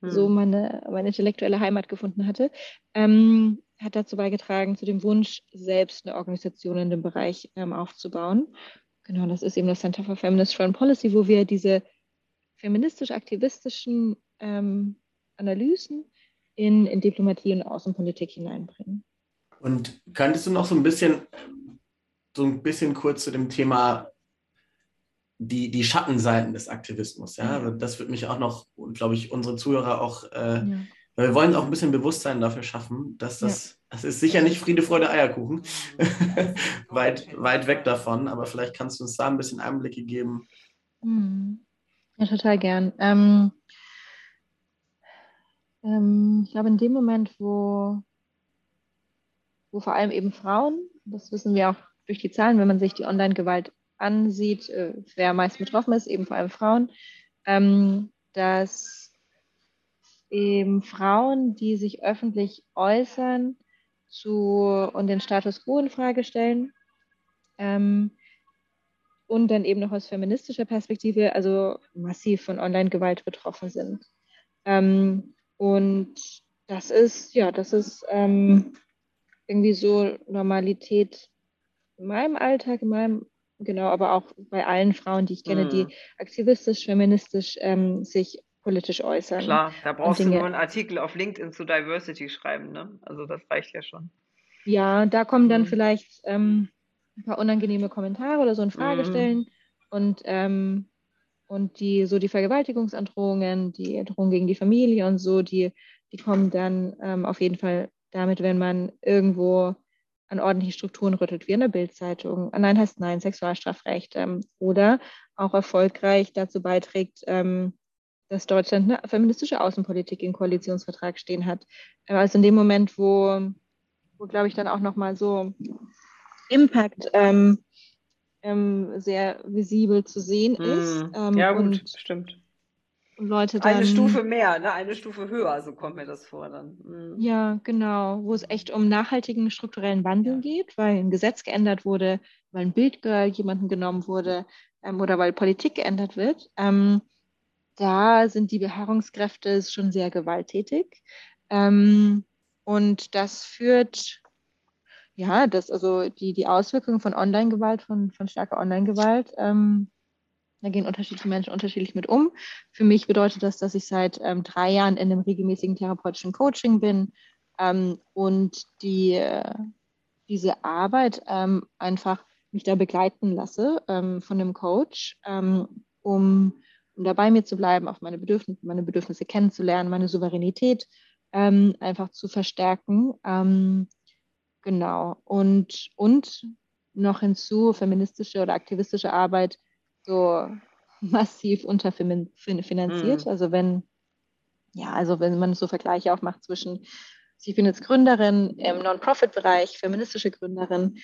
Speaker 3: hm. so meine, meine intellektuelle Heimat gefunden hatte, ähm, hat dazu beigetragen, zu dem Wunsch, selbst eine Organisation in dem Bereich ähm, aufzubauen. Genau, das ist eben das Center for Feminist Foreign Policy, wo wir diese feministisch-aktivistischen ähm, Analysen in, in Diplomatie und Außenpolitik hineinbringen.
Speaker 1: Und könntest du noch so ein bisschen so ein bisschen kurz zu dem Thema die, die Schattenseiten des Aktivismus. Ja? Also das wird mich auch noch, und glaube ich, unsere Zuhörer auch, äh, ja. weil wir wollen auch ein bisschen Bewusstsein dafür schaffen, dass das, ja. das ist sicher nicht Friede, Freude, Eierkuchen, <laughs> weit, weit weg davon, aber vielleicht kannst du uns da ein bisschen Einblicke geben.
Speaker 3: Hm. Ja, total gern. Ähm, ähm, ich glaube, in dem Moment, wo, wo vor allem eben Frauen, das wissen wir auch durch die Zahlen, wenn man sich die Online-Gewalt ansieht, äh, wer am meisten betroffen ist, eben vor allem Frauen, ähm, dass eben Frauen, die sich öffentlich äußern zu, und den Status quo in Frage stellen, ähm, und dann eben noch aus feministischer Perspektive, also massiv von Online-Gewalt betroffen sind. Ähm, und das ist, ja, das ist ähm, irgendwie so Normalität in meinem Alltag, in meinem, genau, aber auch bei allen Frauen, die ich kenne, mhm. die aktivistisch, feministisch ähm, sich politisch äußern.
Speaker 2: Klar, da brauchst du nur einen Artikel auf LinkedIn zu Diversity schreiben, ne? Also das reicht ja schon.
Speaker 3: Ja, da kommen dann mhm. vielleicht ähm, ein paar unangenehme Kommentare oder so in Frage mhm. stellen und ähm, und die so die Vergewaltigungsandrohungen, die Drohungen gegen die Familie und so, die die kommen dann ähm, auf jeden Fall damit, wenn man irgendwo an ordentliche Strukturen rüttelt, wie in der Bildzeitung. Nein heißt Nein, Sexualstrafrecht. Ähm, oder auch erfolgreich dazu beiträgt, ähm, dass Deutschland eine feministische Außenpolitik im Koalitionsvertrag stehen hat. Äh, also in dem Moment, wo, wo glaube ich, dann auch nochmal so Impact ähm, ähm, sehr visibel zu sehen hm. ist.
Speaker 2: Ähm, ja, gut, stimmt.
Speaker 3: Leute dann.
Speaker 2: Eine Stufe mehr, ne? eine Stufe höher, so kommt mir das vor dann.
Speaker 3: Mhm. Ja, genau, wo es echt um nachhaltigen strukturellen Wandel ja. geht, weil ein Gesetz geändert wurde, weil ein Bildgirl jemanden genommen wurde ähm, oder weil Politik geändert wird. Ähm, da sind die Beharrungskräfte schon sehr gewalttätig. Ähm, und das führt ja, das, also die, die Auswirkungen von Online-Gewalt, von, von starker Online-Gewalt, ähm, da gehen unterschiedliche Menschen unterschiedlich mit um. Für mich bedeutet das, dass ich seit ähm, drei Jahren in einem regelmäßigen therapeutischen Coaching bin ähm, und die, äh, diese Arbeit ähm, einfach mich da begleiten lasse ähm, von dem Coach, ähm, um, um da bei mir zu bleiben, auch meine Bedürfnisse, meine Bedürfnisse kennenzulernen, meine Souveränität ähm, einfach zu verstärken. genau. Und, und noch hinzu feministische oder aktivistische Arbeit so massiv unterfinanziert. Mhm. Also wenn, ja, also wenn man so Vergleiche auch macht zwischen, ich bin jetzt Gründerin im Non-Profit-Bereich, feministische Gründerin.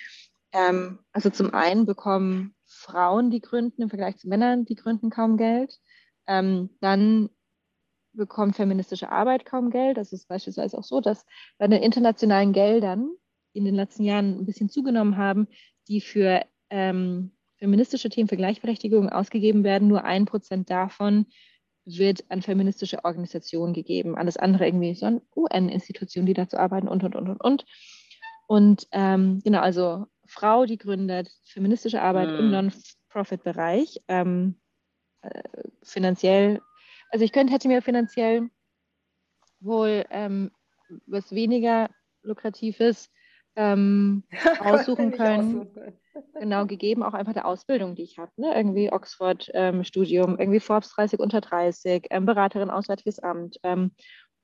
Speaker 3: Ähm, also zum einen bekommen Frauen, die gründen, im Vergleich zu Männern, die gründen, kaum Geld. Ähm, dann bekommt feministische Arbeit kaum Geld. Das ist beispielsweise auch so, dass bei den internationalen Geldern, in den letzten Jahren ein bisschen zugenommen haben, die für ähm, feministische Themen für Gleichberechtigung ausgegeben werden, nur ein Prozent davon wird an feministische Organisationen gegeben. Alles andere irgendwie so an UN-Institutionen, die dazu arbeiten und, und, und, und, und. Und ähm, genau, also Frau, die gründet feministische Arbeit mhm. im Non-Profit-Bereich, ähm, äh, finanziell, also ich könnte, hätte mir finanziell wohl ähm, was weniger lukratives ähm, <laughs> aussuchen können. Genau gegeben, auch einfach der Ausbildung, die ich habe. Ne? Irgendwie Oxford-Studium, ähm, irgendwie Forbes 30 unter 30, ähm, Beraterin Auswärtiges Amt ähm,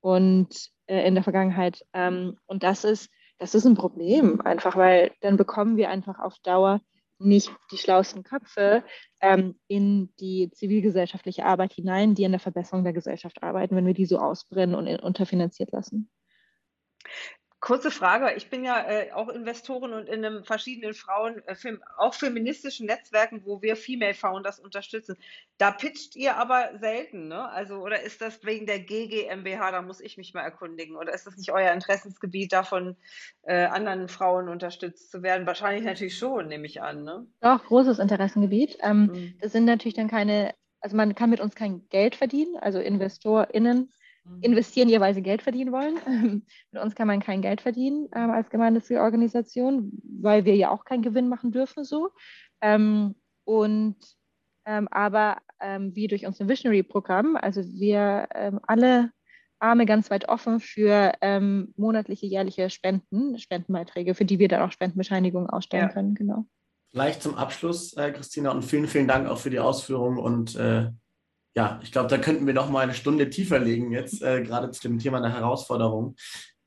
Speaker 3: und äh, in der Vergangenheit. Ähm, und das ist, das ist ein Problem, einfach weil dann bekommen wir einfach auf Dauer nicht die schlauesten Köpfe ähm, in die zivilgesellschaftliche Arbeit hinein, die an der Verbesserung der Gesellschaft arbeiten, wenn wir die so ausbrennen und unterfinanziert lassen.
Speaker 2: Kurze Frage. Ich bin ja äh, auch Investorin und in einem verschiedenen Frauen, äh, auch feministischen Netzwerken, wo wir Female Founders unterstützen. Da pitcht ihr aber selten, ne? Also, oder ist das wegen der GGMBH, da muss ich mich mal erkundigen? Oder ist das nicht euer Interessensgebiet, davon äh, anderen Frauen unterstützt zu werden? Wahrscheinlich natürlich schon, nehme ich an, ne?
Speaker 3: Doch, großes Interessengebiet. Ähm, mhm. Das sind natürlich dann keine, also man kann mit uns kein Geld verdienen, also InvestorInnen. Investieren, die weil sie Geld verdienen wollen. <laughs> Mit uns kann man kein Geld verdienen ähm, als gemeinnützige Organisation, weil wir ja auch keinen Gewinn machen dürfen so. Ähm, und ähm, aber ähm, wie durch unser Visionary-Programm, also wir ähm, alle Arme ganz weit offen für ähm, monatliche, jährliche Spenden, Spendenbeiträge, für die wir dann auch Spendenbescheinigungen ausstellen ja. können, genau.
Speaker 1: Vielleicht zum Abschluss, äh, Christina, und vielen, vielen Dank auch für die Ausführungen und äh, ja, ich glaube, da könnten wir noch mal eine Stunde tiefer legen jetzt, äh, gerade zu dem Thema der Herausforderung.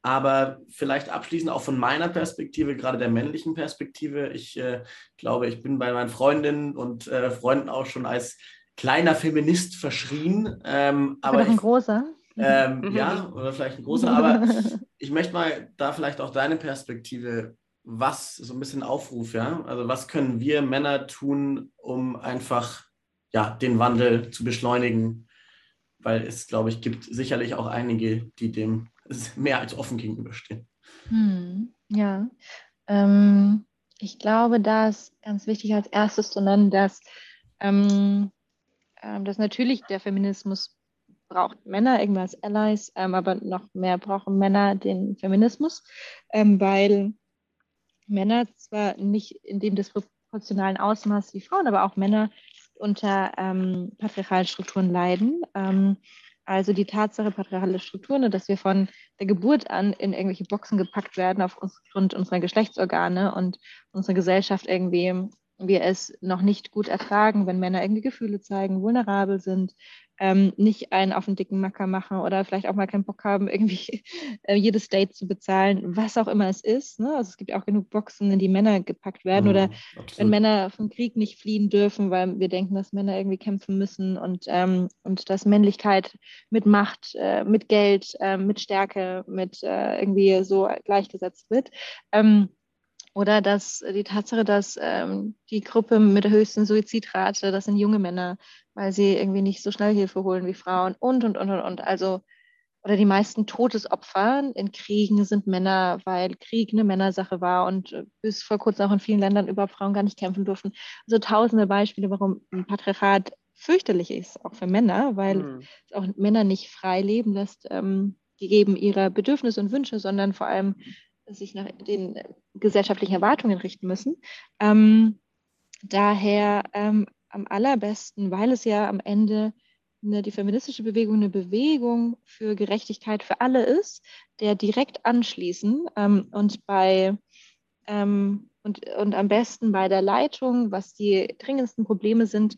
Speaker 1: Aber vielleicht abschließend auch von meiner Perspektive, gerade der männlichen Perspektive. Ich äh, glaube, ich bin bei meinen Freundinnen und äh, Freunden auch schon als kleiner Feminist verschrien. Ähm, aber
Speaker 3: noch ein großer.
Speaker 1: Ähm, mhm. ja, oder vielleicht ein großer. <laughs> Aber ich möchte mal da vielleicht auch deine Perspektive, was so ein bisschen Aufruf, ja. Also was können wir Männer tun, um einfach ja, den Wandel zu beschleunigen, weil es, glaube ich, gibt sicherlich auch einige, die dem <laughs> mehr als offen gegenüberstehen.
Speaker 3: Hm, ja, ähm, ich glaube, da ist ganz wichtig als erstes zu nennen, dass, ähm, äh, dass natürlich der Feminismus braucht Männer irgendwie als Allies, ähm, aber noch mehr brauchen Männer den Feminismus, ähm, weil Männer zwar nicht in dem disproportionalen Ausmaß wie Frauen, aber auch Männer unter ähm, patriarchalen Strukturen leiden. Ähm, also die Tatsache patriarchale Strukturen, dass wir von der Geburt an in irgendwelche Boxen gepackt werden aufgrund unserer Geschlechtsorgane und unsere Gesellschaft irgendwie wir es noch nicht gut ertragen, wenn Männer irgendwie Gefühle zeigen, vulnerabel sind, ähm, nicht einen auf den dicken Macker machen oder vielleicht auch mal keinen Bock haben, <laughs> irgendwie äh, jedes Date zu bezahlen, was auch immer es ist. Ne? Also es gibt auch genug Boxen, in die Männer gepackt werden mhm, oder absolut. wenn Männer vom Krieg nicht fliehen dürfen, weil wir denken, dass Männer irgendwie kämpfen müssen und, ähm, und dass Männlichkeit mit Macht, äh, mit Geld, äh, mit Stärke, mit äh, irgendwie so gleichgesetzt wird. Ähm, oder dass die Tatsache, dass ähm, die Gruppe mit der höchsten Suizidrate, das sind junge Männer, weil sie irgendwie nicht so schnell Hilfe holen wie Frauen und, und, und, und, und. Also, oder die meisten Todesopfer in Kriegen sind Männer, weil Krieg eine Männersache war und äh, bis vor kurzem auch in vielen Ländern überhaupt Frauen gar nicht kämpfen durften. Also tausende Beispiele, warum ein Patriarchat fürchterlich ist, auch für Männer, weil mhm. es auch Männer nicht frei leben lässt, ähm, gegeben ihrer Bedürfnisse und Wünsche, sondern vor allem sich nach den gesellschaftlichen Erwartungen richten müssen. Ähm, daher ähm, am allerbesten, weil es ja am Ende eine, die feministische Bewegung eine Bewegung für Gerechtigkeit für alle ist, der direkt anschließen ähm, und bei ähm, und, und am besten bei der Leitung, was die dringendsten Probleme sind,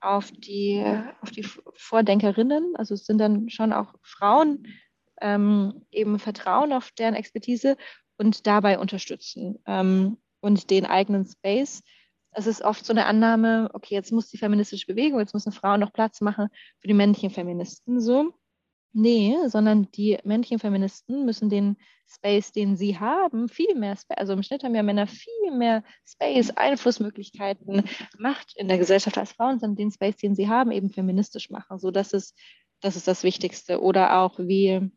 Speaker 3: auf die, auf die Vordenkerinnen, also es sind dann schon auch Frauen, ähm, eben vertrauen auf deren Expertise und dabei unterstützen ähm, und den eigenen Space es ist oft so eine Annahme, okay, jetzt muss die feministische Bewegung, jetzt muss eine Frau noch Platz machen für die männlichen Feministen. So, nee, sondern die männlichen Feministen müssen den Space, den sie haben, viel mehr, Space, also im Schnitt haben ja Männer viel mehr Space, Einflussmöglichkeiten, Macht in der Gesellschaft als Frauen, sondern den Space, den sie haben, eben feministisch machen. So, das ist, das ist das Wichtigste. Oder auch wie,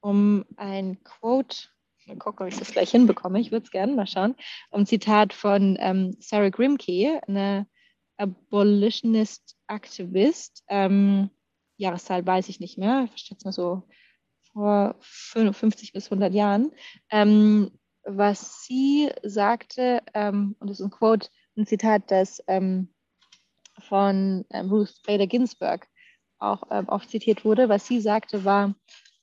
Speaker 3: um ein Quote Mal gucken, ob ich das gleich hinbekomme. Ich würde es gerne mal schauen. Ein Zitat von ähm, Sarah Grimke, eine Abolitionist Aktivist. Ähm, Jahreszahl weiß ich nicht mehr. Ich schätze mal so vor 50 bis 100 Jahren. Ähm, was sie sagte, ähm, und das ist ein Quote, ein Zitat, das ähm, von ähm, Ruth Bader Ginsburg auch oft zitiert wurde. Was sie sagte, war,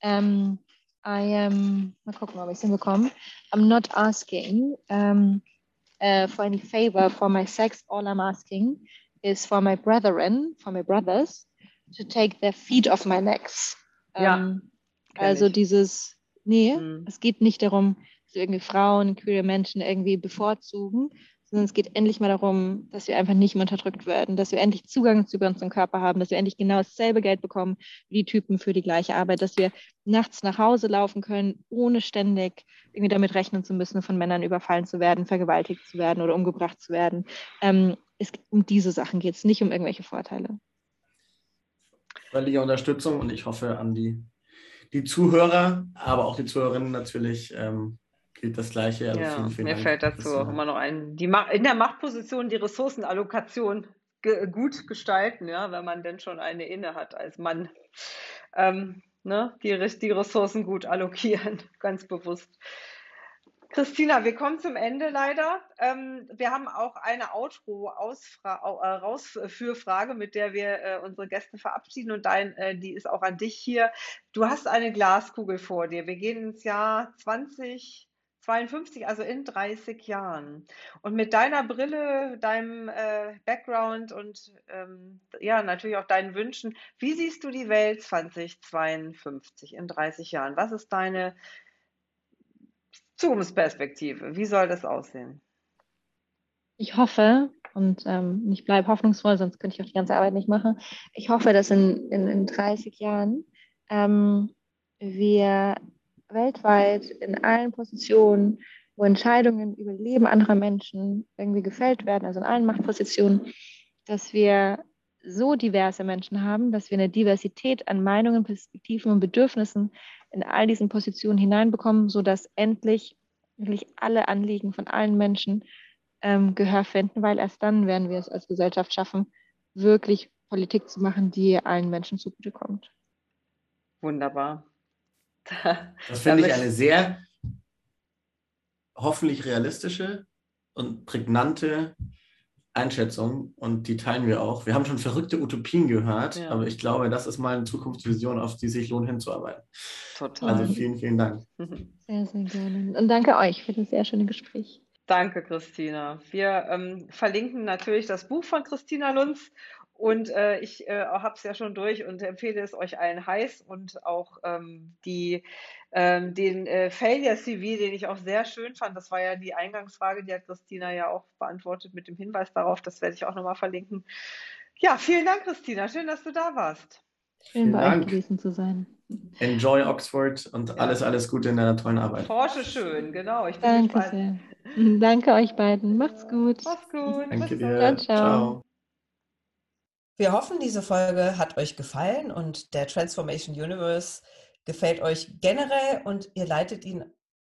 Speaker 3: ähm, I am, mal gucken, ob ich es hinbekomme. I'm not asking um, uh, for any favor for my sex. All I'm asking is for my brethren, for my brothers, to take their feet off my necks.
Speaker 2: Ja, um,
Speaker 3: also ich. dieses, nee, hm. es geht nicht darum, dass irgendwie Frauen, queere Menschen irgendwie bevorzugen, sondern es geht endlich mal darum, dass wir einfach nicht mehr unterdrückt werden, dass wir endlich Zugang zu unserem Körper haben, dass wir endlich genau dasselbe Geld bekommen wie die Typen für die gleiche Arbeit, dass wir nachts nach Hause laufen können, ohne ständig irgendwie damit rechnen zu müssen, von Männern überfallen zu werden, vergewaltigt zu werden oder umgebracht zu werden. Ähm, es, um diese Sachen geht es, nicht um irgendwelche Vorteile.
Speaker 1: Völlige Unterstützung und ich hoffe an die, die Zuhörer, aber auch die Zuhörerinnen natürlich, ähm, gilt das Gleiche.
Speaker 2: Ja, vielen, vielen mir Dank. fällt dazu auch immer noch ein, die in der Machtposition die Ressourcenallokation ge gut gestalten, ja, wenn man denn schon eine inne hat als Mann. Ähm, ne, die, die Ressourcen gut allokieren, <laughs> ganz bewusst. Christina, wir kommen zum Ende leider. Ähm, wir haben auch eine Outro-Rausführfrage, äh, mit der wir äh, unsere Gäste verabschieden und dein, äh, die ist auch an dich hier. Du hast eine Glaskugel vor dir. Wir gehen ins Jahr 20, 52, also in 30 Jahren. Und mit deiner Brille, deinem äh, Background und ähm, ja, natürlich auch deinen Wünschen, wie siehst du die Welt 2052 in 30 Jahren? Was ist deine Zukunftsperspektive? Wie soll das aussehen?
Speaker 3: Ich hoffe, und ähm, ich bleibe hoffnungsvoll, sonst könnte ich auch die ganze Arbeit nicht machen. Ich hoffe, dass in, in, in 30 Jahren ähm, wir weltweit in allen Positionen, wo Entscheidungen über Leben anderer Menschen irgendwie gefällt werden, also in allen Machtpositionen, dass wir so diverse Menschen haben, dass wir eine Diversität an Meinungen, Perspektiven und Bedürfnissen in all diesen Positionen hineinbekommen, sodass endlich wirklich alle Anliegen von allen Menschen ähm, Gehör finden, weil erst dann werden wir es als Gesellschaft schaffen, wirklich Politik zu machen, die allen Menschen zugutekommt.
Speaker 2: Wunderbar.
Speaker 1: Das finde ich eine sehr hoffentlich realistische und prägnante Einschätzung und die teilen wir auch. Wir haben schon verrückte Utopien gehört, ja. aber ich glaube, das ist mal eine Zukunftsvision, auf die sich lohnt hinzuarbeiten. Total. Also vielen, vielen Dank. <laughs>
Speaker 3: Sehr, sehr gerne. Und danke euch für das sehr schöne Gespräch.
Speaker 2: Danke, Christina. Wir ähm, verlinken natürlich das Buch von Christina Lunz und äh, ich äh, habe es ja schon durch und empfehle es euch allen heiß und auch ähm, die, ähm, den äh, Failure CV, den ich auch sehr schön fand. Das war ja die Eingangsfrage, die hat Christina ja auch beantwortet mit dem Hinweis darauf. Das werde ich auch nochmal verlinken. Ja, vielen Dank, Christina. Schön, dass du da warst.
Speaker 3: Schön bei Dank. euch gewesen zu sein.
Speaker 1: Enjoy Oxford und ja. alles, alles Gute in deiner tollen Arbeit.
Speaker 2: Forsche schön, genau.
Speaker 3: Ich bin Danke gespannt. sehr. <laughs> Danke euch beiden. Macht's gut.
Speaker 2: Macht's gut.
Speaker 1: Danke Bis dir. Ciao, ciao. ciao.
Speaker 2: Wir hoffen, diese Folge hat euch gefallen und der Transformation Universe gefällt euch generell und ihr leitet ihn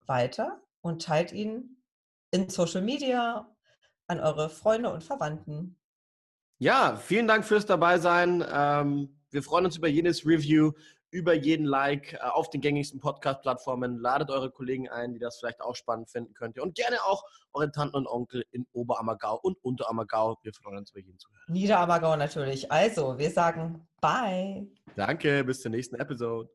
Speaker 2: weiter und teilt ihn in Social Media an eure Freunde und Verwandten.
Speaker 1: Ja, vielen Dank fürs Dabeisein. Ähm, wir freuen uns über jedes Review,
Speaker 4: über jeden Like äh, auf den gängigsten Podcast-Plattformen. Ladet eure Kollegen ein, die das vielleicht auch spannend finden könnt. Und gerne auch eure Tanten und Onkel in Oberammergau und Unterammergau. Wir freuen uns über jeden Zuhörer.
Speaker 5: Niederammergau natürlich. Also, wir sagen Bye.
Speaker 4: Danke, bis zur nächsten Episode.